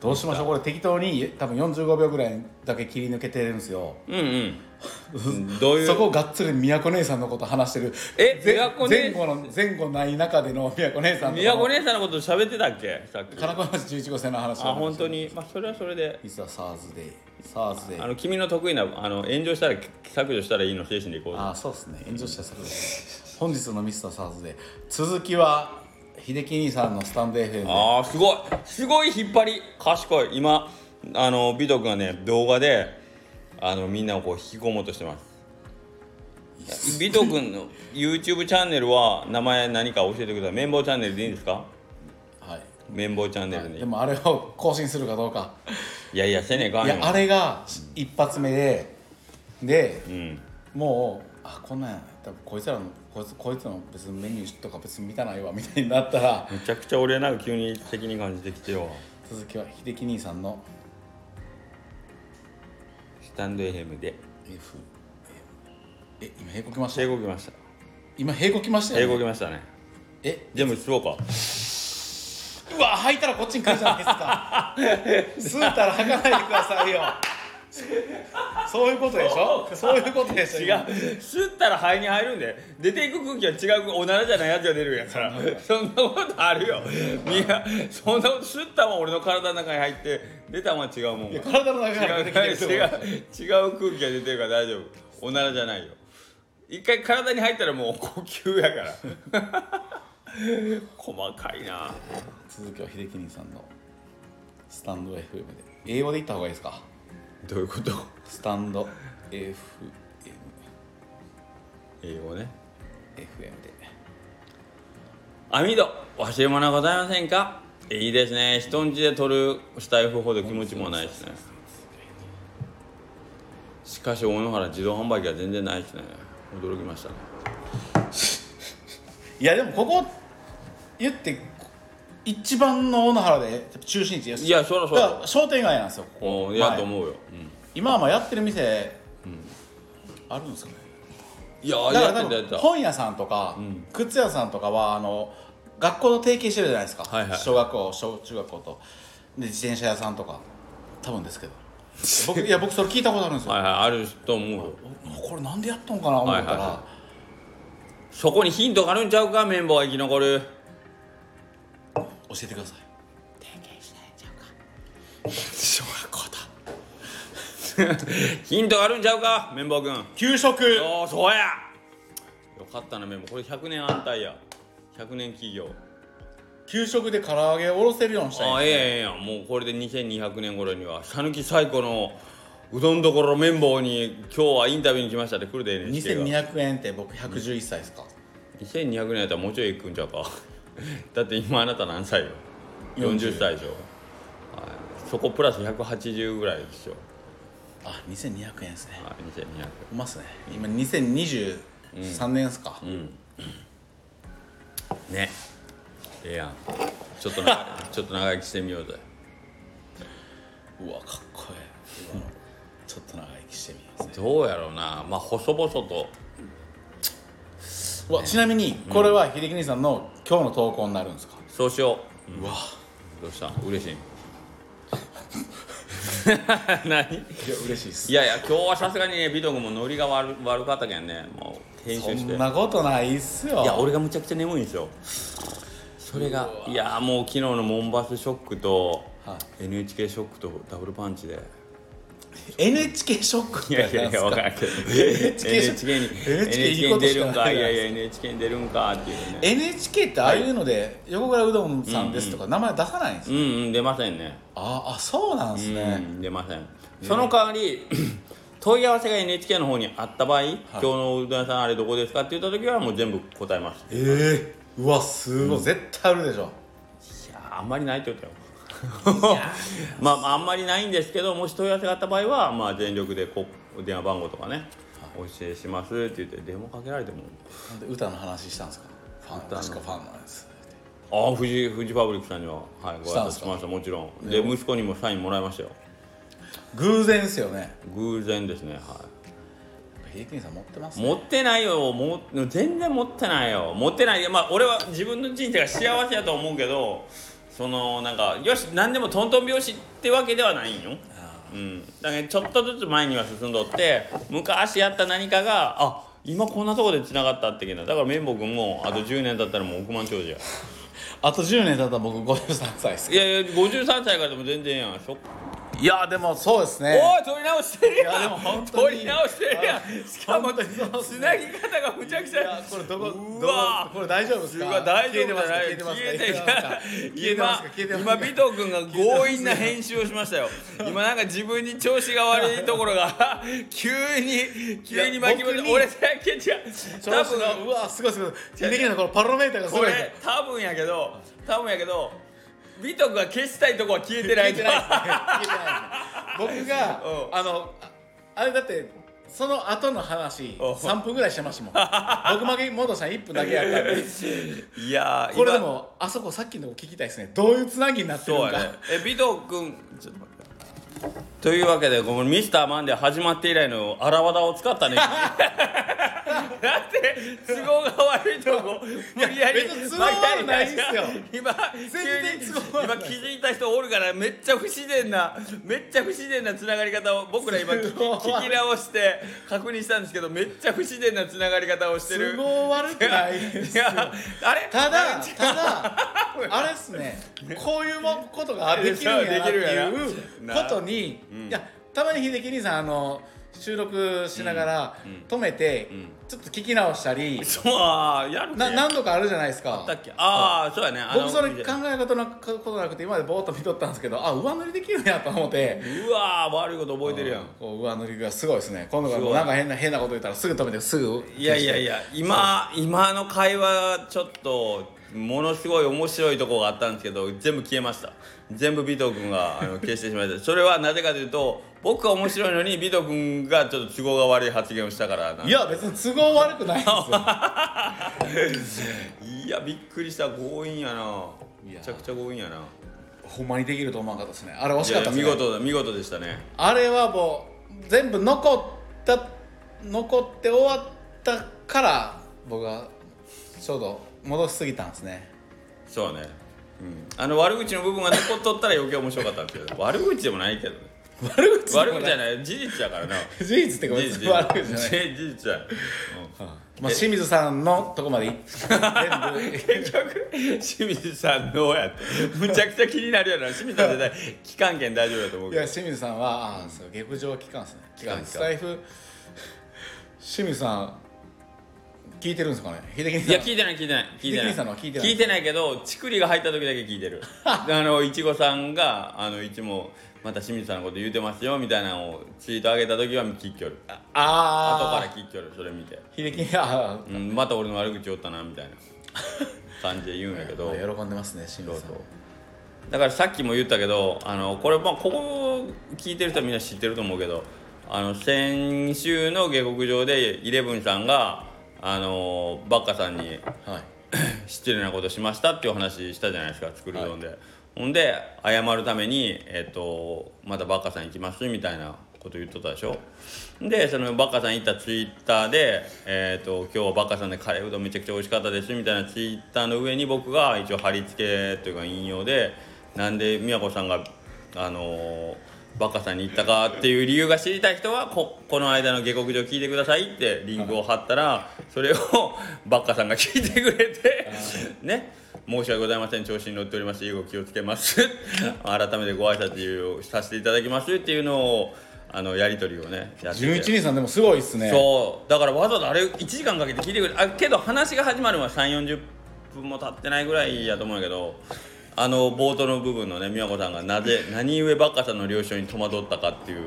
どうしましょう？これ適当に多分45秒ぐらいだけ切り抜けてるんですよ。うんうん。どういう？そこをがっつり宮古姉さんのこと話してる。えぜ宮古姉？前後の前後ない中での宮古姉さんと。宮古姉さんのこと喋ってたっけ？さっき。金子町11号線の話あ本当に？まあそれはそれで。いつはサーズデーサーズデーあの君の得意なあの炎上したら削除したらいいの精神でいこうあそうですね。炎上した作品本日のミスターサーズデー続きは秀樹兄さんのスタンド FM であーすごい。すごい引っ張り。賢い。今あの美徳がね動画であのみんなをこう引き込もうとしてます。美徳の YouTube チャンネルは名前何か教えてください。綿棒チャンネルでいいんですか？はい。綿棒チャンネルに、でもあれを更新するかどうか。いやいやせねえか。んよいやあれが一発目ででうん。もうあこんなんや多分こいつらのこいつこいつの別にメニューとか別に見たないわみたいになったらめちゃくちゃ俺なんか急に責任感じてきてよ。続きは秀樹兄さんのスタンド FM で。F え今平行きました？英語来ました。今平行きました英よ、ね、語来ましたね。え？全部吸おうか。うわ吐いたらこっちに来るじゃないですか。吸うたら吐かないでくださいよそういうことでしょ？そういうことでしょ？違う。吸ったら肺に入るんで出ていく空気は違うおならじゃないやつが出るんやからそんなことあるよ。みんなそんなこと吸ったもん俺の体の中に入って出たもんは違うもん。いや体違う。違う。違う空気が出てるから大丈夫。おならじゃないよ。一回体に入ったらもう呼吸やから。細かいな。続きは秀樹兄さんのスタンド FM で。英語で言った方がいいですか？どういうこと？スタンド。FM 英語ね。FM で。網戸忘れ物はございませんか？いいですね。人ん家で撮るスタイフほど気持ちもないですね。しかし大野原自動販売機は全然ないですね。驚きましたね。いやでもここ言って一番の大野原で中心地です。いやそらそだ。からら商店街なんですよここ。おいやはい。と思うよ、今はまあやってる店、あるんですかね。いやだから多やってたやってた分本屋さんとか、ん。靴屋さんとかはあの学校と提携してるじゃないですか、はいはい。小学校小中学校と。で自転車屋さんとか多分ですけど。僕いや僕それ聞いたことあるんですよ、はいはいあると思うよ。これなんでやったのかな思ったら、はいはいはそこにヒントがあるんちゃうか綿棒が生き残る教えてください。提携しないんちゃうか。小学校だ。ヒントがあるんちゃうか？綿棒くん。給食。おおそうや。よかったな綿棒。これ100年安泰や。100年企業。給食で唐揚げをおろせるようにしたい。んですああええええやんもうこれで2200年頃には讃岐最古のうどんどころ綿棒に今日はインタビューに来ましたって来るで NHK が。2200円って僕111歳ですか、2200年やったらもうちょいいくんちゃうか だって今あなた何歳よ？40 40歳でしょ、はい、そこプラス180ぐらいですよ、あ2200円ですね。はい、2200うますね。今2023年ですか、ね。ええやん。ちょっとな ちょっと長生きしてみようぜ。うわかっこいいちょっと長生きしてみますねどうやろうな。まあ細々とうわちなみにこれは秀樹兄さんの今日の投稿になるんですか、そうしよう。うわ。どうした？嬉しい。何？いや嬉しいです。いやいや今日はさすがにねビト君もノリが悪悪かったけんね。もう編そ集して。んなことないっすよ。いや俺がむちゃくちゃ眠いんですよ。それが。いやもう昨日のモンバスショックとは NHK ショックとダブルパンチで NHK ショック。いやいやいや分からんけど NHK NHK に。NHK に出るんかいいやいや NHK に出るんかっていうね。NHK ってああいうので、横倉うどんさんですとか名前出さないんですか、うん。うん出ません。ねああそうなんですね、うん出ませんその代わり 問い合わせが NHK の方にあった場合、今日のうどん屋さんあれどこですかって言った時はもう全部答えます。ええうわすごい、絶対あるでしょ。いやあんまりないって言ったよ まあまああんまりないんですけどもし問い合わせがあった場合はまあ全力でこう電話番号とかねお教えしますって言って電話かけられても。なんで歌の話したんですか？ファン確かファンなんですああ富士富士ファブリックさんには。はいご挨拶しましたもちろん。で息子にもサインもらいましたよ。偶然ですよね。偶然ですねはい。平均さん持ってますね。持ってないよ。もう全然持ってないよ。持ってない。まあ俺は自分の人生が幸せやと思うけどそのなんかよし何でもトントン拍子ってわけではないんよ。うん。だからちょっとずつ前には進んどって昔やった何かがあ今こんなとこで繋がったってけなだから綿棒君もあと10年経ったらもう億万長者や。あと10年経ったら僕53歳ですいやいや53歳からでも全然やんいやでもそうですね。おい取り直してるやん。いやでも本当に取り直してるやん。しかもつなぎ方がむちゃくちゃ。いやこれどこうどわここれ大丈夫ですか？大丈夫消えてますか？消えてますか？消えてます今今尾藤君が強引な編集をしましたよ。今なんか自分に調子が悪いところが 急に急に巻き戻俺だけ違う多分うわすごいすごい。秀樹のこのパロメーターがすこごい。れ多分やけど多分やけど尾藤君が消したいとこは消えてない消えてないですね消えてないですね僕がうん。あのああれだってその後の話うん。3分ぐらいしてましたもん。僕負け戻したの1分だけやったんで。いやーこれで今もあそこさっきの聞きたいですね。どういうつなぎになってるそうやね。え尾藤君ちょっと待って。というわけでこのミスターマンデー始まって以来の荒技を使ったね だって都合が悪いとこ無理やり別に都合悪ないっすよ。今全急然に都合悪ない。今気づいた人おるからめっちゃ不自然なめっちゃ不自然なつながり方を僕ら今聞き聞き直して確認したんですけどめっちゃ不自然なつながり方をしてる。都合悪くないですよ。いやあれ？ただただあれっすね。こういうもことができるんやなってできるんやいうなことに、うんいやたまに秀樹兄さんあの収録しながら止めて、うん。ちょっと聞き直したり、そうやるね。な何度かあるじゃないですか。だっけ？ああそうやね。僕それ考え事のことなくて今までぼーっと見とったんですけどあ上塗りできるんやと思って。うわー悪いこと覚えてるやん。こう上塗りがすごいですね。今度からなんか変な変なこと言ったらすぐ止めてすぐいやいやいや今今の会話ちょっとものすごい面白いところがあったんですけど全部消えました全部尾藤君があの消してしまいました。それはなぜかというと僕が面白いのに尾藤君がちょっと都合が悪い発言をしたからいや別に都合悪くないんですよ。いやびっくりした。強引やな。めちゃくちゃ強引やな。ほんまにできると思わなかったですねあれ惜しかったですね見事だ見事でしたね。あれはもう全部残った残って終わったから僕はちょうど戻しすぎたんですね。そうね。うんあの悪口の部分が残っとったら余計面白かったんですけど 悪口でもないけどね。悪口悪口じゃいない。事実やからな。事実ってか別に悪口じゃない。事実や、うん。まあ、清水さんのとこまで 結局清水さんのやって。むちゃくちゃ気になるやろ清水さん絶対期間券大丈夫だと思うけど。いや清水さんはああそう下克上は聞かんすね。聞かんスタイフ清水さん聞いてるんですかね？秀樹いや聞いてない聞いてない。聞いてない。秀樹さんのは聞いてない。けどちくりが入った時だけ聞いてる。あのいちごさんがあのいつもまた清水さんのこと言うてますよみたいなのをツイート上げた時は聞きよる。後ああから聞きよるそれ見て、秀樹あうん、また俺の悪口おったなみたいな。感じで言うんやけどあ喜んでますね清水さん。だからさっきも言ったけどあのこれまあここ聞いてる人はみんな知ってると思うけどあの先週の下克上でイレブンさんがあのバッカさんにはい。失礼なことしましたっていう話したじゃないですか作るうどんで、ほんで謝るために、えっとまたバッカさん行きますみたいなこと言っとったでしょ。でそのバッカさん行ったツイッターで、えっと今日はバッカさんでカレーうどんめちゃくちゃ美味しかったですみたいなツイッターの上に僕が一応貼り付けというか引用でなんで宮子さんがあのバッカさんに行ったかっていう理由が知りたい人はここの間の下克上聞いてくださいってリンクを貼ったらそれをバッカさんが聞いてくれてね。申し訳ございません。調子に乗っておりまして以後気をつけます。改めてご挨拶をさせていただきますっていうのをあのやり取りをねやってて。純一人さんでもすごいっすね。そうだからわざわざあれ1時間かけて聞いてくれあけど話が始まるのは3 4 0分も経ってないぐらいやと思うんやけどあの冒頭の部分のね美和子さんがなぜ何故バッカさんの了承に戸惑ったかっていう。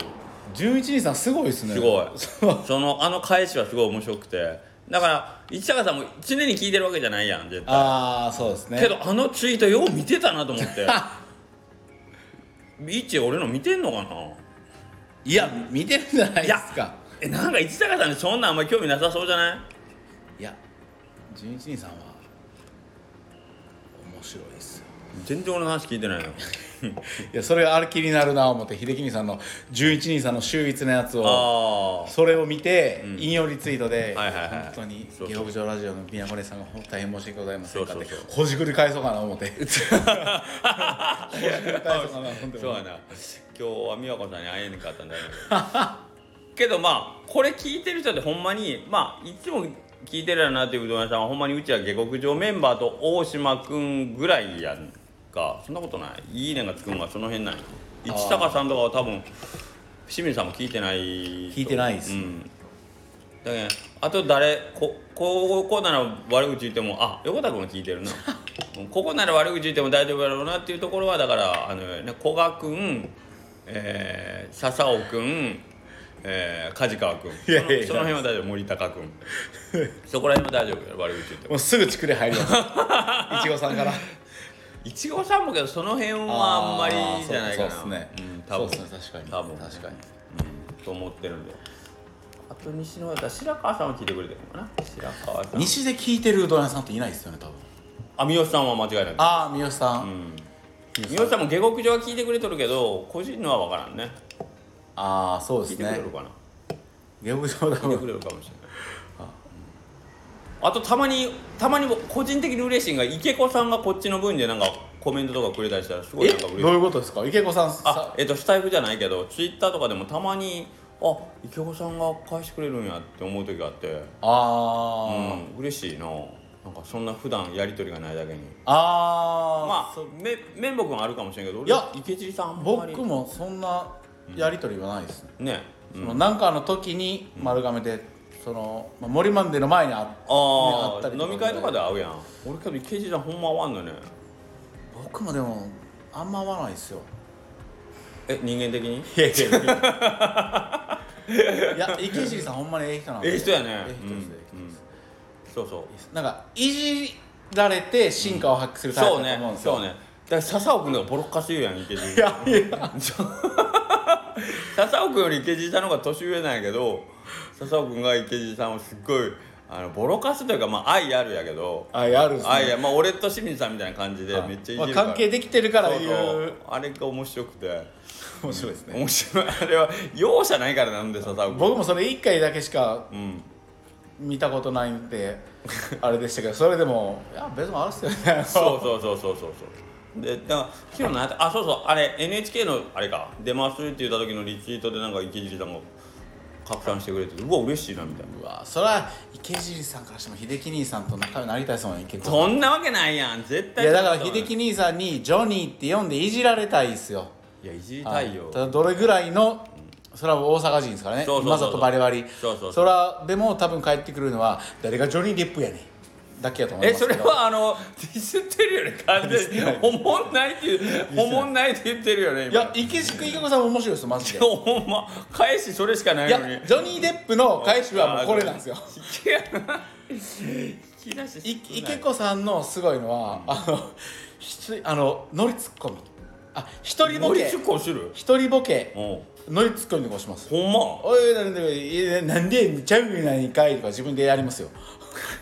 純一人さんすごいっすね。すごい。そのあの返しはすごい面白くて。だから市坂さんも常に聞いてるわけじゃないやん絶対。ああそうですね。けどあのツイートよう見てたなと思って。一俺の見てんのかな？いや見てるじゃないですか。えなんか市坂さんにそんなんあんまり興味なさそうじゃない？いや純一人さんは面白いですよ全然俺の話聞いてないの。いやそれがある気になるな思って秀樹兄さんの純一人さんの秀逸なやつをそれを見て、ん。引用リツイートで、はいはいはい。本当に下克上ラジオの宮古根さんが大変申し訳ございませんかってほじくり返そうかな思って。ほじくり返そうかなそうやな。今日は美和子さんに会えなかったんだよ けどまあこれ聞いてる人ってほんまにまあいつも聞いてるやろなっていううどん屋さんはほんまにうちは下克上メンバーと大島君ぐらいやんかそんなことない。いいねがつくんがその辺ない。市坂さんとかは多分清水さんも聞いてない聞いてないっす。うん。だけどあと誰こここなら悪口言ってもあ横田君は聞いてるな。う んここなら悪口言っても大丈夫だろうなっていうところはだからあの、ね、古賀君、えー、笹尾君、えー、梶川君。その辺は大丈夫。森高君。そこら辺は大丈夫よ悪口言っても。もうすぐちくり入ります。いちごさんからいちごさんもけどその辺はあんまりじゃないかな。そうですね、うん、多分。そうですね確かに。多分確かに。うん、と思ってるんで。あと西の方白川さんは聞いてくれてるのかな？白川さん。西で聞いてるうどん屋さんっていないですよね多分。あ三好さんは間違いなくああ三好さん、うん。三好さんも下克上は聞いてくれとるけど個人のは分からんね。ああそうですね。聞いてくれるかな？下克上多聞いてく分れるかもしれないあとたまにたまにも個人的に嬉しいんが池子さんがこっちの分でなんかコメントとかくれたりしたらすごいえなんか嬉しい。どういうことですか？池子さんあさえっとスタイフじゃないけどツイッターとかでもたまにあ池子さんが返してくれるんやって思う時があって。あー、うん嬉しいな。なんかそんな普段やり取りがないだけに。あー。まあそめ綿棒君あるかもしれんけど俺いや池尻さん僕もそんなやり取りはないですね、ね、うそん、のなんかの時に丸亀で、その、まあ、森マンデーの前にあ,、ね、あああったり飲み会とかで会うやん。俺けど池尻さんほんま会わんのね。僕もでもあんま合わないですよ。え人間的に？いやいやいや。池尻さんほんまにええ人なんでええ人やね。ええ人です、うんそうそう。なんかいじられて進化を発揮するタイプそうねだと思うんですよ、そうね。だから笹尾君がボロッカス言うやん池尻。いやいや。笹尾君より池尻さんの方が年上なんやけど笹尾君が池尻さんをすっごいあのボロカスというかまあ愛あるやけど。愛あるっすね。愛やまあ俺と清水さんみたいな感じでめっちゃいじるから、まあ、関係できてるから言そう。あれが面白くて。面白いですね。面白い。あれは容赦ないからなんで笹尾君。僕もそれ1回だけしかうん。見たことないんであれでしたけどそれでもいや別にあるっすよね。そうそうそうそうそう。そうでだから昨日何やったあそうそう。あれ NHK のあれか。出ますって言った時のリツイートでなんか池尻さんが拡散してくれてうわ嬉しいなみたいな。うわそれは池尻さんからしても秀樹兄さんと仲良くなりたいですもんね池子さんそんなわけないやん絶対。いやだから秀樹兄さんにジョニーって呼んでいじられたいですよ。いやいじりたいよ、ただどれぐらいのそれは大阪人ですからね。そうそうそう今里バリバリ。そうそうそう。れはでも多分帰ってくるのは誰がジョニー・デップやねんだけやと思いえそますけど。れはあのディスってるよね完全に。おもんないっていうおもんないって言ってるよねい今や池敷池子さんも面白いですよマジで。ほんま返しそれしかないいやのにジョニー・デップの返しはもうこれなんですよ。い。や引き出しい池子さんのすごいのはあのひつあのノリツッコミあ一人ボケ。森出向する？一人ボケ。うん。ノリツッコミでこうします。ほんま？おいなんでなんでちゃうやないかいとか自分でやりますよ。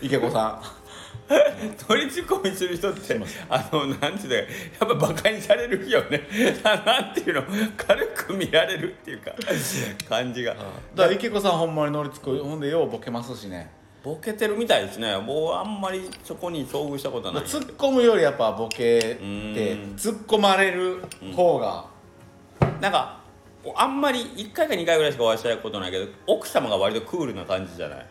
池子さん 取りツッコミする人ってあのなんていうのやっぱバカにされるよね。ななんていうの軽く見られるっていうか 感じが。だから池子さんほんまにノリツッコミほんでようボケますしね。ボケてるみたいですね。もうあんまりそこに遭遇したことはない。突っ込むよりやっぱボケってん。突っ込まれる方がなんかあんまり1回か2回ぐらいしかお会いしたことないけど奥様が割とクールな感じじゃない？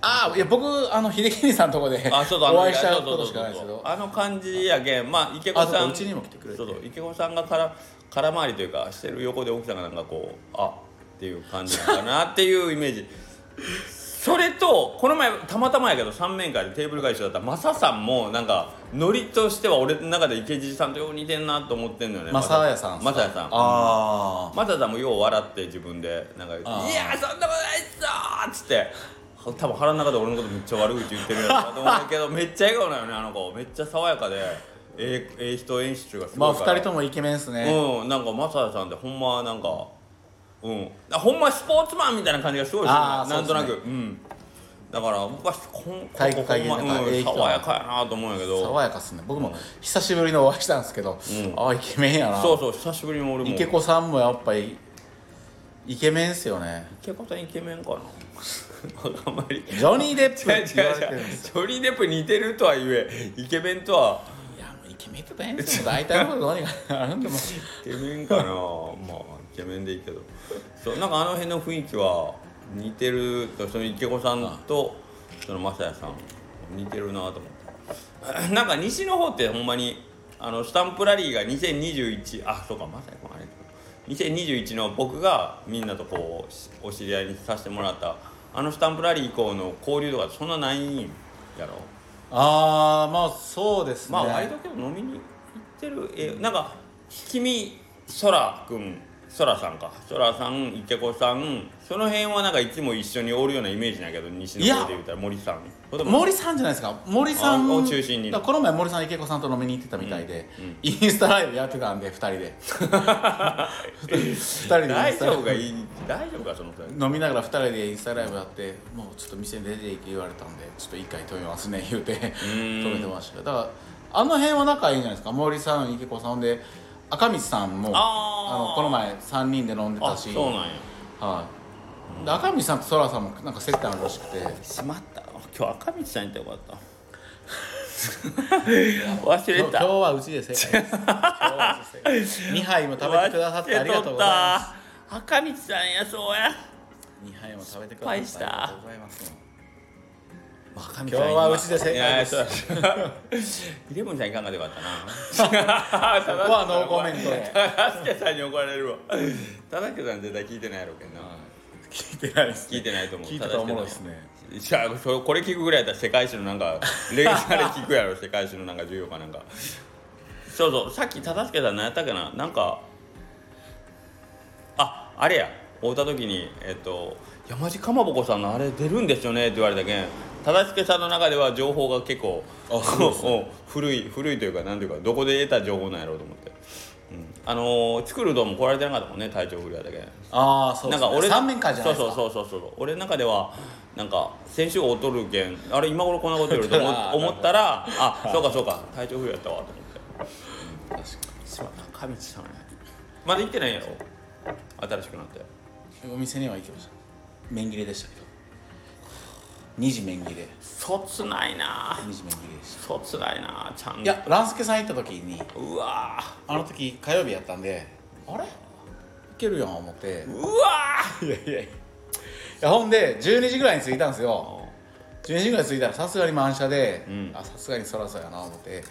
ああいや僕あの秀樹兄さんのとこであそうお会いしたことしかないですけど。あの感じやけんまあ池子さんかうちにも来てくれて。そうそう池子さんがから空回りというかしてる横で奥さんがなんかこうあっていう感じかなっていうイメージ。それとこの前たまたまやけど三面会でテーブルが一緒だったマサさんもなんかノリとしては俺の中で池尻さんとよう似てんなと思ってんのよねマサヤさんマサヤさん。あマサさんもよう笑って自分でなんか「いやそんなことないっすよ!」っつって多分腹の中で俺のことめっちゃ悪口言ってるやつだと思うけどめっちゃ笑顔なのねあの子。めっちゃ爽やかでええええ人演出がすごいから。二人ともイケメンっすね。うんなんかマサヤさんってほんまなんかうん。ほんまスポーツマンみたいな感じがすごいするあーなんとなく。そううん。だから僕はこん体育会系ほんまなんかええ人爽やかやなと思うんやけど。爽やかっすね。僕も久しぶりにお会いしたんですけど、ん。ああイケメンやな。そうそう久しぶりに俺も。池子さんもやっぱりイケメンっすよね。池子さんイケメンかなあんまり。ジョニー・デップ違う違う違う。ジョニー・デップに似てるとは言え。イケメンとは。いやもうイケメンって大変ですよ。大体のことどうにかあるんでも。イケメンかな。まあイケメンでいいけど。そうなんかあの辺の雰囲気は似てるその池子さんとその正也さん。似てるなと思って。なんか西の方ってほんまにあのスタンプラリーが2021あそうか正也君あれ2021の僕がみんなとこうしお知り合いにさせてもらったあのスタンプラリー以降の交流とかそんなないんやろ？ああまあそうですね。まあ割とけど飲みに行ってるえなんか君そらくんそらさんか。そらさん池子さん。その辺はなんかいつも一緒におるようなイメージなんやけど西の方で言ったら森さん。森さんじゃないですか。森さんあを中心に。この前森さん池子さんと飲みに行ってたみたいで、うんうん。インスタライブやってたんで2人で。2人で大丈夫がいい大丈夫かその二人。飲みながら2人でインスタライブやってもうちょっと店に出ていけ言われたんでちょっと一回止めますね言うて。ん。止めてました。だからあの辺は仲いいんじゃないですか。森さん池子さんで赤道さんもあー。のこの前3人で飲んでたあしそうなんや。はい、で赤道さんとそらさんもなんか接点あるらしくて。しまった。今日赤道さんいてよかった。忘れた。今日はうちで正解です。今日はうちで正解。です2杯も食べてくださってありがとうございます。す赤道さんやそうや。2杯も食べてくださってありがとうございます赤道今日はうちで正解です。そう。だイレブンさんいかんかでよかったな。ここはノーコメントで。さんに怒られるわ。さん絶対聞いてないやろうけどな。聞いてないです聞いてないと思う。聞いてたらおもろいですね。じゃあそこれ聞くぐらいやったら世界史のなんか レギュラーで聞くやろ世界史のなんか授業かなんか。そうそうさっき忠介さん何やったっけななんかああれや。会うた時にえっと「山地かまぼこさんのあれ出るんですよね」って言われたけん忠介さんの中では情報が結構あそうです。う ん古い古いというかなんていうかどこで得た情報なんやろうと思って、うん、あのー、作るどんも来られてなかったもんね体調不良やったけ。んああそうです、ね、なんか俺3面会じゃないですか。そうそうそうそう俺の中ではなんか先週劣るけんあれ今頃こんなこと言われると思あー思ったらあそうかそうか体調不良やったわと思って。確かしまった上地さんや。まだ行ってないんやろ？新しくなって。にお店には行きました。麺切れでしたけど2時麺切れ。そつないな。2時麺切れでしそつないなちゃんたいや蘭介さん行った時にうわ。あの時火曜日やったんであれ？いけるやん思って。ーうわ。いやいやいや。いやほんで12時ぐらいに着いたんですよ。12時ぐらいに着いたらさすがに満車で、うん。あさすがにそらそうやな思って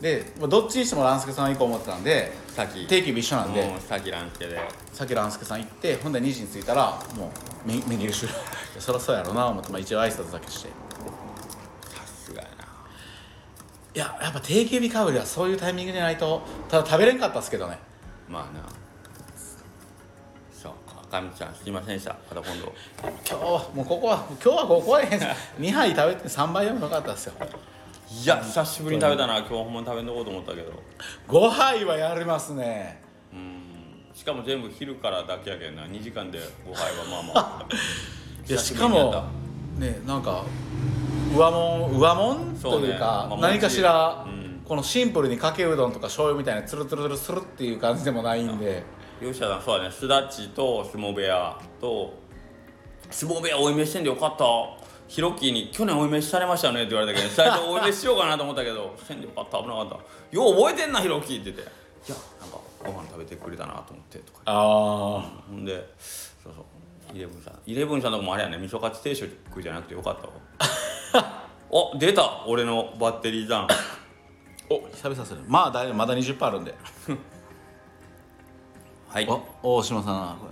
でまあどっちにしても蘭介さん行こう思ってたんでーさっき。定休日一緒なんで、うんさっきランスケで。さっき蘭介さん行ってほんで2時に着いたらもうめめぎり終了いやそりゃそうやろうな思って、まあ、一応挨拶だけして。さすがやな。いややっぱ定休日かぶりはそういうタイミングじゃないとただ食べれんかったっすけどね。まあな。そうか。上地さんすいませんでした。また今度。今日はもうここは今日はここは2 杯食べて3杯でもよかったですよいや久しぶりに食べたな。今日ほんまに食べんとこうと思ったけど。5杯はやりますね。うん。しかも全部昼からだけやけんな。2時間で5杯はまあまあ。いや久しかもねなんか上もん上もん？というかまあ何かしらう。ん。このシンプルにかけうどんとか醤油みたいなツルツルツルするっていう感じでもないんで。吉田さんそうだね。すだちと相撲部屋と。相撲部屋おい飯してんでよかったヒロキに「去年おい飯されましたね」って言われたけど最初おい飯しようかなと思ったけど「せんでよかった危なかった。よう覚えてんなヒロキ」って言って「いやなんかご飯食べてくれたなと思って」とかあほんでそうそう。イレブンさん。イレブンさんのとこもあれやね味噌カツ定食じゃなくてよかったわ。お出た。俺のバッテリー残。お久々するまあ大丈夫まだ20%あるんで。はい。お大島さん。こ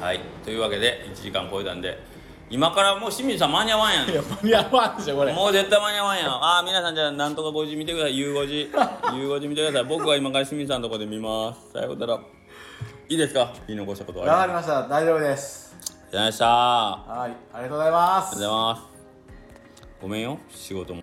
はい。というわけで1時間超えたんで今からもう清水さん間に合わんやん。れいや間に合わんでしょこれ。もう絶対間に合わんやん。ああ皆さんじゃあなんとか5時見てください。夕5時夕5時見てください。僕は今から清水さんのとこで見ます。さようなら。いいですか？言い残したことはありわかりました。大丈夫です。がとうございました。あはい。ありがとうございます。りがとうございます。ごめんよ。仕事も